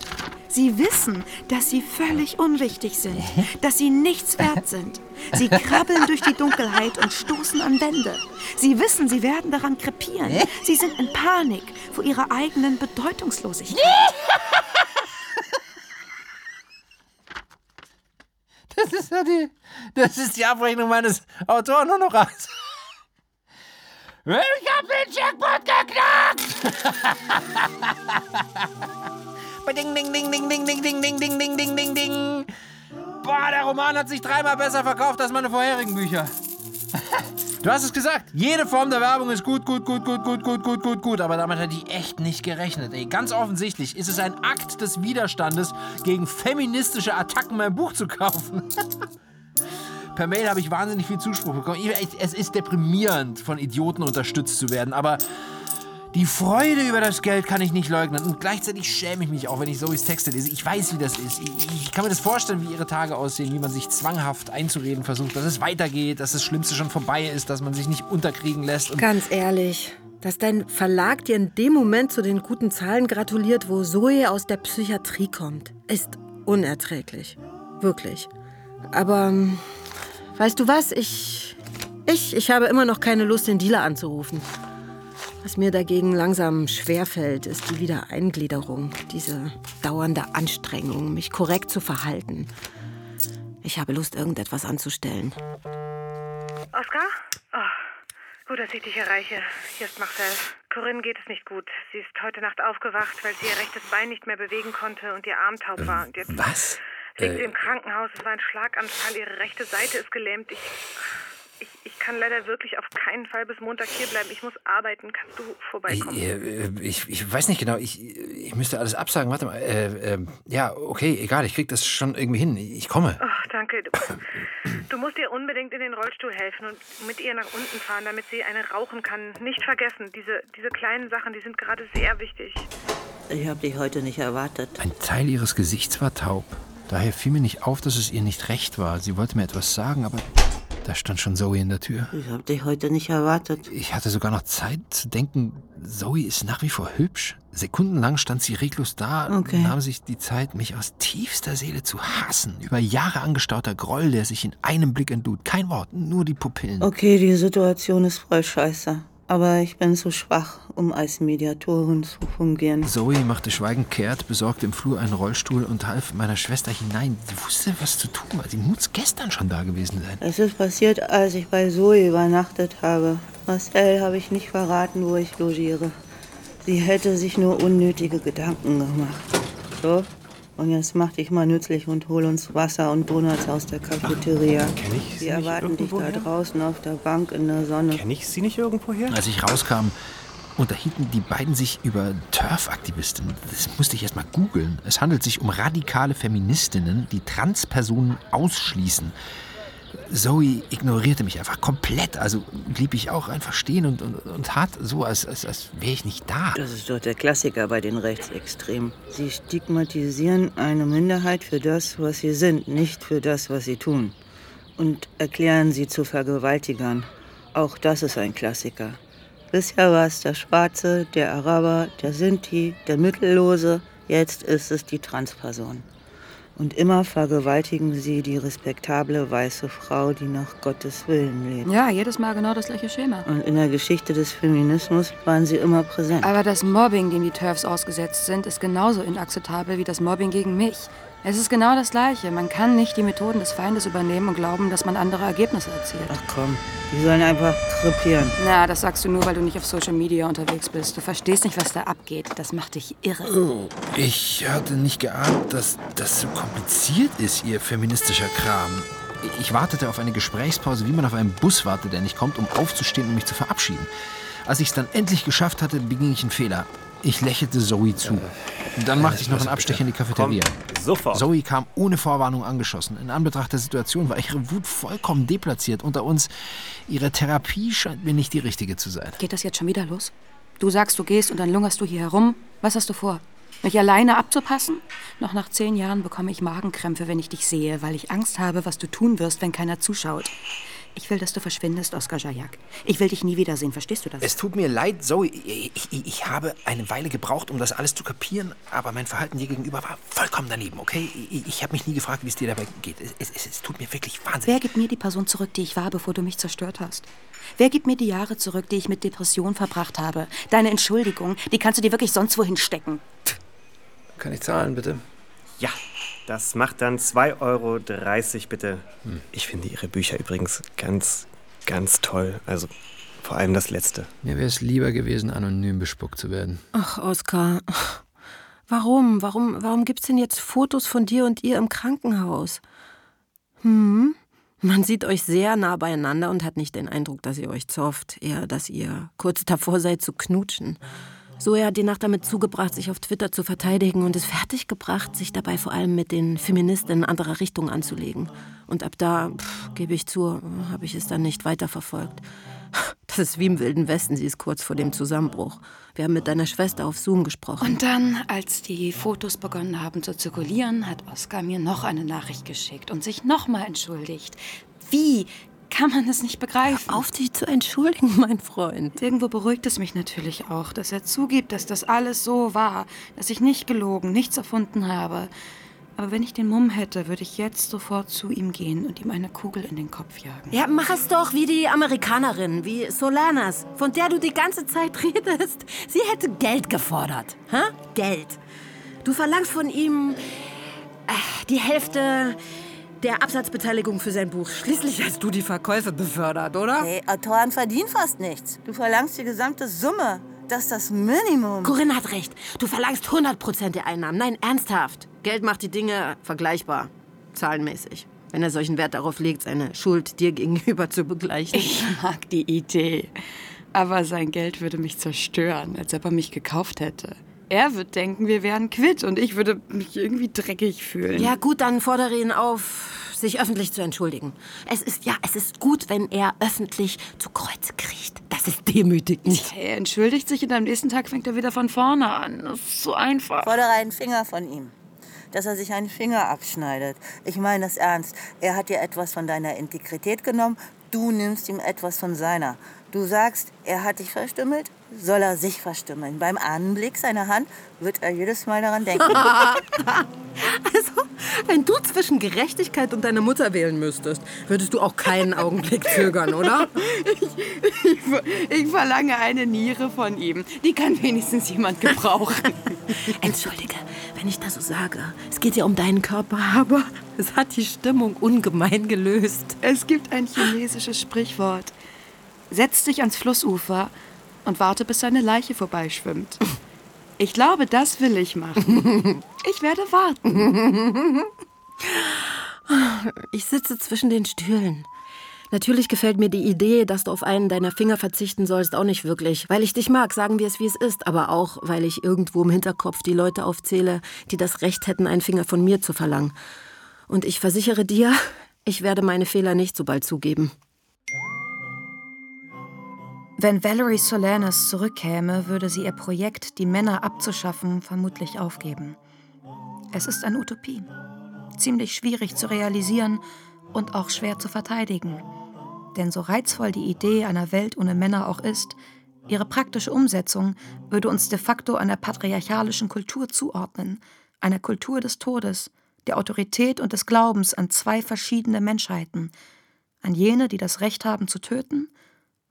Sie wissen, dass sie völlig unwichtig sind, dass sie nichts wert sind. Sie krabbeln durch die Dunkelheit und stoßen an Wände. Sie wissen, sie werden daran krepieren. Sie sind in Panik vor ihrer eigenen Bedeutungslosigkeit. Das ist ja die, das ist die Abrechnung meines Autorenhonorars. Ich hab den Jackpot geknackt! ding, ding, ding, ding, ding, ding, ding, ding, ding, ding, ding, ding, ding. Boah, der Roman hat sich dreimal besser verkauft als meine vorherigen Bücher. Du hast es gesagt. Jede Form der Werbung ist gut, gut, gut, gut, gut, gut, gut, gut, gut. Aber damit hat die echt nicht gerechnet. Ey, ganz offensichtlich ist es ein Akt des Widerstandes gegen feministische Attacken, mein Buch zu kaufen. Per Mail habe ich wahnsinnig viel Zuspruch bekommen. Es ist deprimierend, von Idioten unterstützt zu werden. Aber die Freude über das Geld kann ich nicht leugnen. Und gleichzeitig schäme ich mich auch, wenn ich Zoes Texte lese. Ich weiß, wie das ist. Ich, kann mir das vorstellen, wie ihre Tage aussehen, wie man sich zwanghaft einzureden versucht, dass es weitergeht, dass das Schlimmste schon vorbei ist, dass man sich nicht unterkriegen lässt. Ganz ehrlich, dass dein Verlag dir in dem Moment zu den guten Zahlen gratuliert, wo Zoe aus der Psychiatrie kommt, ist unerträglich. Wirklich. Aber ähm, weißt du was? Ich, ich, ich habe immer noch keine Lust, den Dealer anzurufen. Was mir dagegen langsam schwerfällt, ist die Wiedereingliederung, diese dauernde Anstrengung, mich korrekt zu verhalten. Ich habe Lust, irgendetwas anzustellen. Oskar? Oh, gut, dass ich dich erreiche. Hier ist Marcel. Corinne geht es nicht gut. Sie ist heute Nacht aufgewacht, weil sie ihr rechtes Bein nicht mehr bewegen konnte und ihr Arm taub war. Und jetzt Was? Liegt sie im Krankenhaus. Es war ein Schlaganfall. Ihre rechte Seite ist gelähmt. Ich ich, ich kann leider wirklich auf keinen Fall bis Montag hier bleiben. Ich muss arbeiten. Kannst du vorbeikommen? Ich, äh, ich, ich weiß nicht genau. Ich, ich müsste alles absagen. Warte mal. Äh, äh, ja, okay, egal. Ich krieg das schon irgendwie hin. Ich komme. Ach, danke. Du, du musst ihr unbedingt in den Rollstuhl helfen und mit ihr nach unten fahren, damit sie eine rauchen kann. Nicht vergessen, diese, diese kleinen Sachen, die sind gerade sehr wichtig. Ich habe dich heute nicht erwartet. Ein Teil ihres Gesichts war taub. Daher fiel mir nicht auf, dass es ihr nicht recht war. Sie wollte mir etwas sagen, aber da stand schon Zoe in der Tür. Ich habe dich heute nicht erwartet. Ich hatte sogar noch Zeit zu denken, Zoe ist nach wie vor hübsch. Sekundenlang stand sie reglos da okay. und nahm sich die Zeit, mich aus tiefster Seele zu hassen. Über Jahre angestauter Groll, der sich in einem Blick entlud. Kein Wort, nur die Pupillen. Okay, die Situation ist voll scheiße. Aber ich bin zu schwach, um als Mediatorin zu fungieren. Zoe machte schweigend kehrt, besorgte im Flur einen Rollstuhl und half meiner Schwester hinein. Sie wusste, was zu tun war. Sie muss gestern schon da gewesen sein. Es ist passiert, als ich bei Zoe übernachtet habe. Marcel habe ich nicht verraten, wo ich logiere. Sie hätte sich nur unnötige Gedanken gemacht. So, und jetzt mach dich mal nützlich und hol uns Wasser und Donuts aus der Cafeteria. Kenn ich Sie erwarten dich da draußen auf der Bank in der Sonne. Kenn ich sie nicht irgendwoher? Als ich rauskam, unterhielten die beiden sich über Turf-Aktivisten. Das musste ich erst mal googeln. Es handelt sich um radikale Feministinnen, die Transpersonen ausschließen. Zoe ignorierte mich einfach komplett. Also blieb ich auch einfach stehen und, und, und tat so, als, als, als wäre ich nicht da. Das ist doch der Klassiker bei den Rechtsextremen. Sie stigmatisieren eine Minderheit für das, was sie sind, nicht für das, was sie tun. Und erklären sie zu Vergewaltigern. Auch das ist ein Klassiker. Bisher war es der Schwarze, der Araber, der Sinti, der Mittellose. Jetzt ist es die Transperson. Und immer vergewaltigen sie die respektable weiße Frau, die nach Gottes Willen lebt. Ja, jedes Mal genau das gleiche Schema. Und in der Geschichte des Feminismus waren sie immer präsent. Aber das Mobbing, dem die TERFs ausgesetzt sind, ist genauso inakzeptabel wie das Mobbing gegen mich. Es ist genau das Gleiche. Man kann nicht die Methoden des Feindes übernehmen und glauben, dass man andere Ergebnisse erzielt. Ach komm, die sollen einfach krepieren. Na, das sagst du nur, weil du nicht auf Social Media unterwegs bist. Du verstehst nicht, was da abgeht. Das macht dich irre. Oh, ich hatte nicht geahnt, dass das so kompliziert ist, ihr feministischer Kram. Ich wartete auf eine Gesprächspause, wie man auf einen Bus wartet, der nicht kommt, um aufzustehen und mich zu verabschieden. Als ich es dann endlich geschafft hatte, beging ich einen Fehler. Ich lächelte Zoe zu. Dann machte ich noch einen Abstecher in die Cafeteria. sofort. Zoe kam ohne Vorwarnung angeschossen. In Anbetracht der Situation war ihre Wut vollkommen deplatziert. Unter uns, ihre Therapie scheint mir nicht die richtige zu sein. Geht das jetzt schon wieder los? Du sagst, du gehst und dann lungerst du hier herum. Was hast du vor? Mich alleine abzupassen? Noch nach zehn Jahren bekomme ich Magenkrämpfe, wenn ich dich sehe, weil ich Angst habe, was du tun wirst, wenn keiner zuschaut. Ich will, dass du verschwindest, Oskar Jajak. Ich will dich nie wiedersehen, verstehst du das? Es tut mir leid, Zoe. Ich, ich, ich habe eine Weile gebraucht, um das alles zu kapieren, aber mein Verhalten dir gegenüber war vollkommen daneben, okay? Ich, ich habe mich nie gefragt, wie es dir dabei geht. Es, es, es tut mir wirklich wahnsinnig. Wer gibt mir die Person zurück, die ich war, bevor du mich zerstört hast? Wer gibt mir die Jahre zurück, die ich mit Depression verbracht habe? Deine Entschuldigung, die kannst du dir wirklich sonst wohin stecken. Kann ich zahlen, bitte? Ja, das macht dann 2,30 Euro bitte. Ich finde Ihre Bücher übrigens ganz, ganz toll. Also vor allem das letzte. Mir wäre es lieber gewesen, anonym bespuckt zu werden. Ach, Oskar. Warum? Warum, warum gibt's denn jetzt Fotos von dir und ihr im Krankenhaus? Hm? Man sieht euch sehr nah beieinander und hat nicht den Eindruck, dass ihr euch zofft, eher, dass ihr kurz davor seid zu knutschen. Zoe hat die Nacht damit zugebracht, sich auf Twitter zu verteidigen und es fertiggebracht, sich dabei vor allem mit den Feministinnen anderer Richtung anzulegen. Und ab da, pff, gebe ich zu, habe ich es dann nicht weiterverfolgt. Das ist wie im Wilden Westen, sie ist kurz vor dem Zusammenbruch. Wir haben mit deiner Schwester auf Zoom gesprochen. Und dann, als die Fotos begonnen haben zu zirkulieren, hat Oskar mir noch eine Nachricht geschickt und sich nochmal entschuldigt. Wie kann man es nicht begreifen? Hör auf dich zu entschuldigen, mein Freund. Irgendwo beruhigt es mich natürlich auch, dass er zugibt, dass das alles so war, dass ich nicht gelogen, nichts erfunden habe. Aber wenn ich den Mumm hätte, würde ich jetzt sofort zu ihm gehen und ihm eine Kugel in den Kopf jagen. Ja, mach es doch wie die Amerikanerin, wie Solanas, von der du die ganze Zeit redest. Sie hätte Geld gefordert. Hä? Geld. Du verlangst von ihm äh, die Hälfte der Absatzbeteiligung für sein Buch. Schließlich hast du die Verkäufe befördert, oder? Hey, Autoren verdienen fast nichts. Du verlangst die gesamte Summe. Das ist das Minimum. Corinne hat recht. Du verlangst 100% der Einnahmen. Nein, ernsthaft. Geld macht die Dinge vergleichbar. Zahlenmäßig. Wenn er solchen Wert darauf legt, seine Schuld dir gegenüber zu begleichen. Ich mag die Idee. Aber sein Geld würde mich zerstören, als ob er mich gekauft hätte. Er wird denken, wir wären quitt und ich würde mich irgendwie dreckig fühlen. Ja, gut, dann fordere ihn auf, sich öffentlich zu entschuldigen. Es ist, ja, es ist gut, wenn er öffentlich zu Kreuze kriecht. Das ist demütigend. Er entschuldigt sich und am nächsten Tag fängt er wieder von vorne an. Das ist so einfach. Fordere einen Finger von ihm. Dass er sich einen Finger abschneidet. Ich meine das ernst. Er hat dir etwas von deiner Integrität genommen. Du nimmst ihm etwas von seiner. Du sagst, er hat dich verstümmelt, soll er sich verstümmeln. Beim Anblick seiner Hand wird er jedes Mal daran denken. also, wenn du zwischen Gerechtigkeit und deiner Mutter wählen müsstest, würdest du auch keinen Augenblick zögern, oder? Ich, ich, ich verlange eine Niere von ihm. Die kann wenigstens jemand gebrauchen. Entschuldige, wenn ich das so sage. Es geht ja um deinen Körper, aber es hat die Stimmung ungemein gelöst. Es gibt ein chinesisches Sprichwort. Setz dich ans Flussufer und warte, bis seine Leiche vorbeischwimmt. Ich glaube, das will ich machen. Ich werde warten. Ich sitze zwischen den Stühlen. Natürlich gefällt mir die Idee, dass du auf einen deiner Finger verzichten sollst, auch nicht wirklich. Weil ich dich mag, sagen wir es wie es ist. Aber auch, weil ich irgendwo im Hinterkopf die Leute aufzähle, die das Recht hätten, einen Finger von mir zu verlangen. Und ich versichere dir, ich werde meine Fehler nicht so bald zugeben. Wenn Valerie Solanas zurückkäme, würde sie ihr Projekt, die Männer abzuschaffen, vermutlich aufgeben. Es ist eine Utopie. Ziemlich schwierig zu realisieren und auch schwer zu verteidigen. Denn so reizvoll die Idee einer Welt ohne Männer auch ist, ihre praktische Umsetzung würde uns de facto einer patriarchalischen Kultur zuordnen, einer Kultur des Todes, der Autorität und des Glaubens an zwei verschiedene Menschheiten, an jene, die das Recht haben zu töten,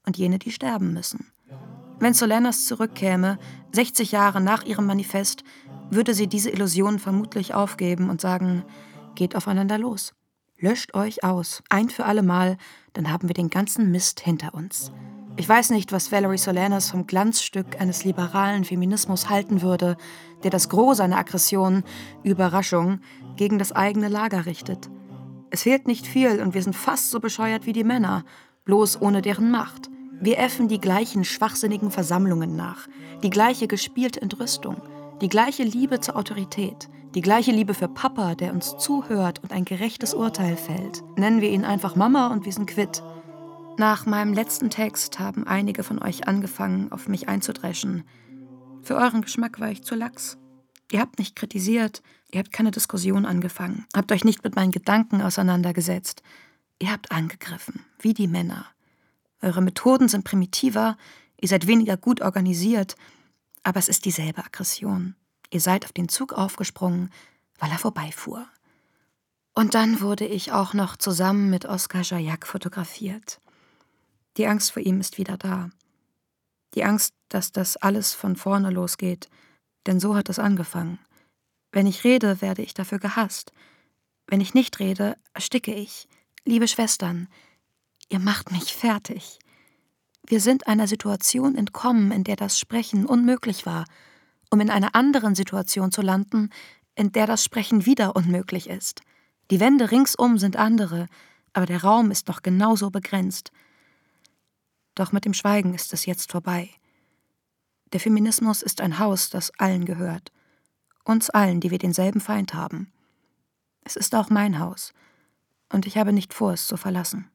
und jene, die sterben müssen. Wenn Solanas zurückkäme, 60 Jahre nach ihrem Manifest, würde sie diese Illusion vermutlich aufgeben und sagen, geht aufeinander los. Löscht euch aus, ein für alle Mal, dann haben wir den ganzen Mist hinter uns. Ich weiß nicht, was Valerie Solanas vom Glanzstück eines liberalen Feminismus halten würde, der das Gros seiner Aggression, Überraschung, gegen das eigene Lager richtet. Es fehlt nicht viel und wir sind fast so bescheuert wie die Männer, bloß ohne deren Macht. Wir äffen die gleichen schwachsinnigen Versammlungen nach, die gleiche gespielte Entrüstung, die gleiche Liebe zur Autorität, die gleiche Liebe für Papa, der uns zuhört und ein gerechtes Urteil fällt. Nennen wir ihn einfach Mama und wir sind quitt. Nach meinem letzten Text haben einige von euch angefangen, auf mich einzudreschen. Für euren Geschmack war ich zu lax. Ihr habt nicht kritisiert, ihr habt keine Diskussion angefangen, habt euch nicht mit meinen Gedanken auseinandergesetzt. Ihr habt angegriffen, wie die Männer. Eure Methoden sind primitiver, ihr seid weniger gut organisiert, aber es ist dieselbe Aggression. Ihr seid auf den Zug aufgesprungen, weil er vorbeifuhr. Und dann wurde ich auch noch zusammen mit Oskar Jayak fotografiert. Die Angst vor ihm ist wieder da. Die Angst, dass das alles von vorne losgeht, denn so hat es angefangen. Wenn ich rede, werde ich dafür gehasst. Wenn ich nicht rede, ersticke ich. Liebe Schwestern, ihr macht mich fertig. Wir sind einer Situation entkommen, in der das Sprechen unmöglich war, um in einer anderen Situation zu landen, in der das Sprechen wieder unmöglich ist. Die Wände ringsum sind andere, aber der Raum ist noch genauso begrenzt. Doch mit dem Schweigen ist es jetzt vorbei. Der Feminismus ist ein Haus, das allen gehört. Uns allen, die wir denselben Feind haben. Es ist auch mein Haus. Und ich habe nicht vor, es zu verlassen.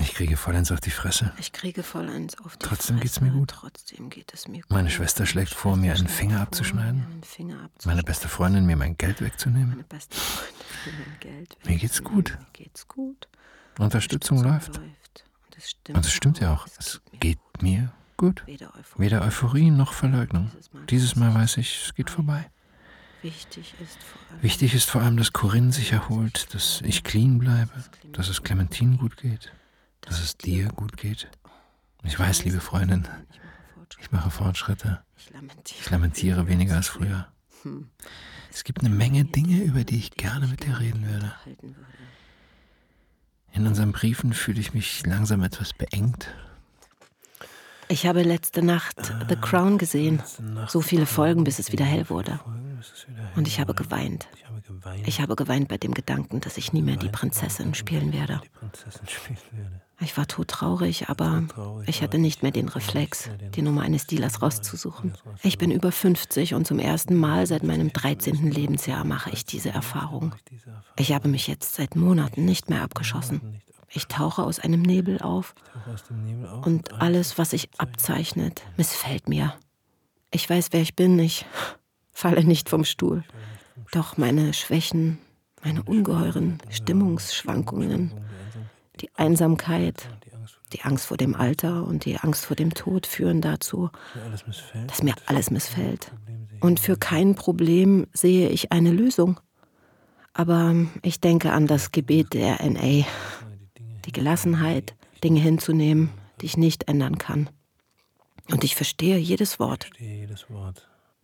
Ich kriege vollends auf die Fresse. Ich kriege vollends auf die Trotzdem Fresse. geht's mir gut. Trotzdem geht es mir gut. Meine Schwester schlägt vor, mir einen Finger abzuschneiden. Meine beste Freundin, mir mein Geld wegzunehmen. Meine beste Freundin will mein Geld Mir geht's gut. Mir geht's gut. Unterstützung läuft. Und es stimmt. Und es stimmt ja auch. Es geht mir gut. Weder Euphorie noch Verleugnung. Dieses Mal weiß ich, es geht vorbei. Wichtig ist vor allem, Wichtig ist vor allem, dass Corinne sich erholt, dass ich clean bleibe, dass es Clementine gut geht, dass es dir gut geht. Ich weiß, liebe Freundin, ich mache Fortschritte. Ich lamentiere weniger als früher. Hm. Es gibt eine Menge Dinge, über die ich gerne mit dir reden würde. In unseren Briefen fühle ich mich langsam etwas beengt. Ich habe letzte Nacht The Crown gesehen. So viele Folgen, bis es wieder hell wurde. Und ich habe geweint. Ich habe geweint bei dem Gedanken, dass ich nie mehr die Prinzessin spielen werde. Ich war todtraurig, aber ich hatte nicht mehr den Reflex, die Nummer eines Dealers rauszusuchen. Ich bin über 50 und zum ersten Mal seit meinem 13. Lebensjahr mache ich diese Erfahrung. Ich habe mich jetzt seit Monaten nicht mehr abgeschossen. Ich tauche aus einem Nebel auf und alles, was sich abzeichnet, missfällt mir. Ich weiß, wer ich bin, ich falle nicht vom Stuhl. Doch meine Schwächen, meine ungeheuren Stimmungsschwankungen, die Einsamkeit, die Angst vor dem Alter und die Angst vor dem Tod führen dazu, dass mir alles missfällt. Und für kein Problem sehe ich eine Lösung. Aber ich denke an das Gebet der NA, die Gelassenheit, Dinge hinzunehmen, die ich nicht ändern kann. Und ich verstehe jedes Wort.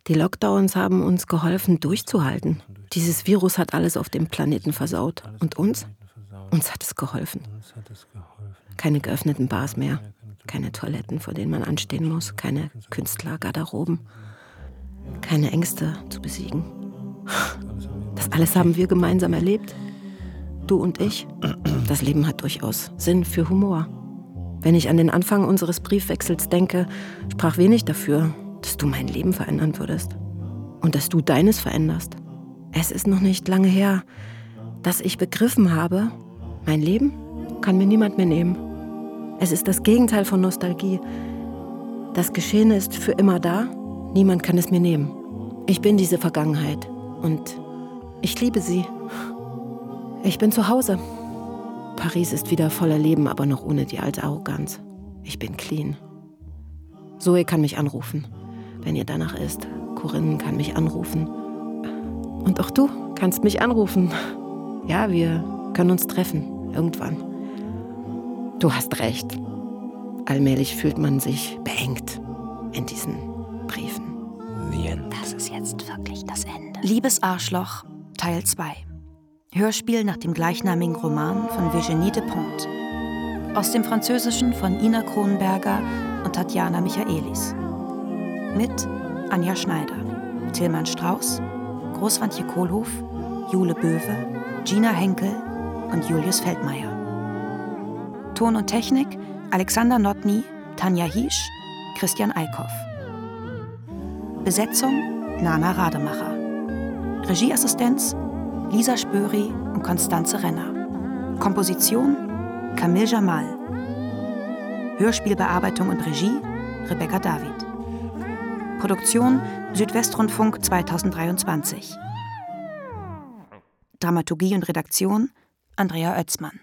Die Lockdowns haben uns geholfen, durchzuhalten. Dieses Virus hat alles auf dem Planeten versaut. Und uns? Uns hat es geholfen. Keine geöffneten Bars mehr, keine Toiletten, vor denen man anstehen muss, keine Künstlergarderoben, keine Ängste zu besiegen. Das alles haben wir gemeinsam erlebt. Du und ich. Das Leben hat durchaus Sinn für Humor. Wenn ich an den Anfang unseres Briefwechsels denke, sprach wenig dafür, dass du mein Leben verändern würdest. Und dass du deines veränderst. Es ist noch nicht lange her, dass ich begriffen habe, mein Leben kann mir niemand mehr nehmen. Es ist das Gegenteil von Nostalgie. Das Geschehene ist für immer da, niemand kann es mir nehmen. Ich bin diese Vergangenheit und ich liebe sie. Ich bin zu Hause. Paris ist wieder voller Leben, aber noch ohne die alte Arroganz. Ich bin clean. Zoe kann mich anrufen, wenn ihr danach ist. Corinne kann mich anrufen. Und auch du kannst mich anrufen. Ja, wir können uns treffen. Irgendwann. Du hast recht. Allmählich fühlt man sich beengt in diesen Briefen. Das ist jetzt wirklich das Ende. Liebes Arschloch, Teil 2. Hörspiel nach dem gleichnamigen Roman von Virginie Despont. Aus dem Französischen von Ina Kronberger und Tatjana Michaelis. Mit Anja Schneider, Tilman Strauß, Großwandje Kohlhof, Jule Böwe, Gina Henkel und Julius Feldmeier. Ton und Technik Alexander Notny, Tanja Hiesch, Christian Eickhoff. Besetzung Nana Rademacher. Regieassistenz Lisa Spöri und Konstanze Renner. Komposition Camille Jamal. Hörspielbearbeitung und Regie Rebecca David. Produktion Südwestrundfunk 2023. Dramaturgie und Redaktion Andrea Oetzmann.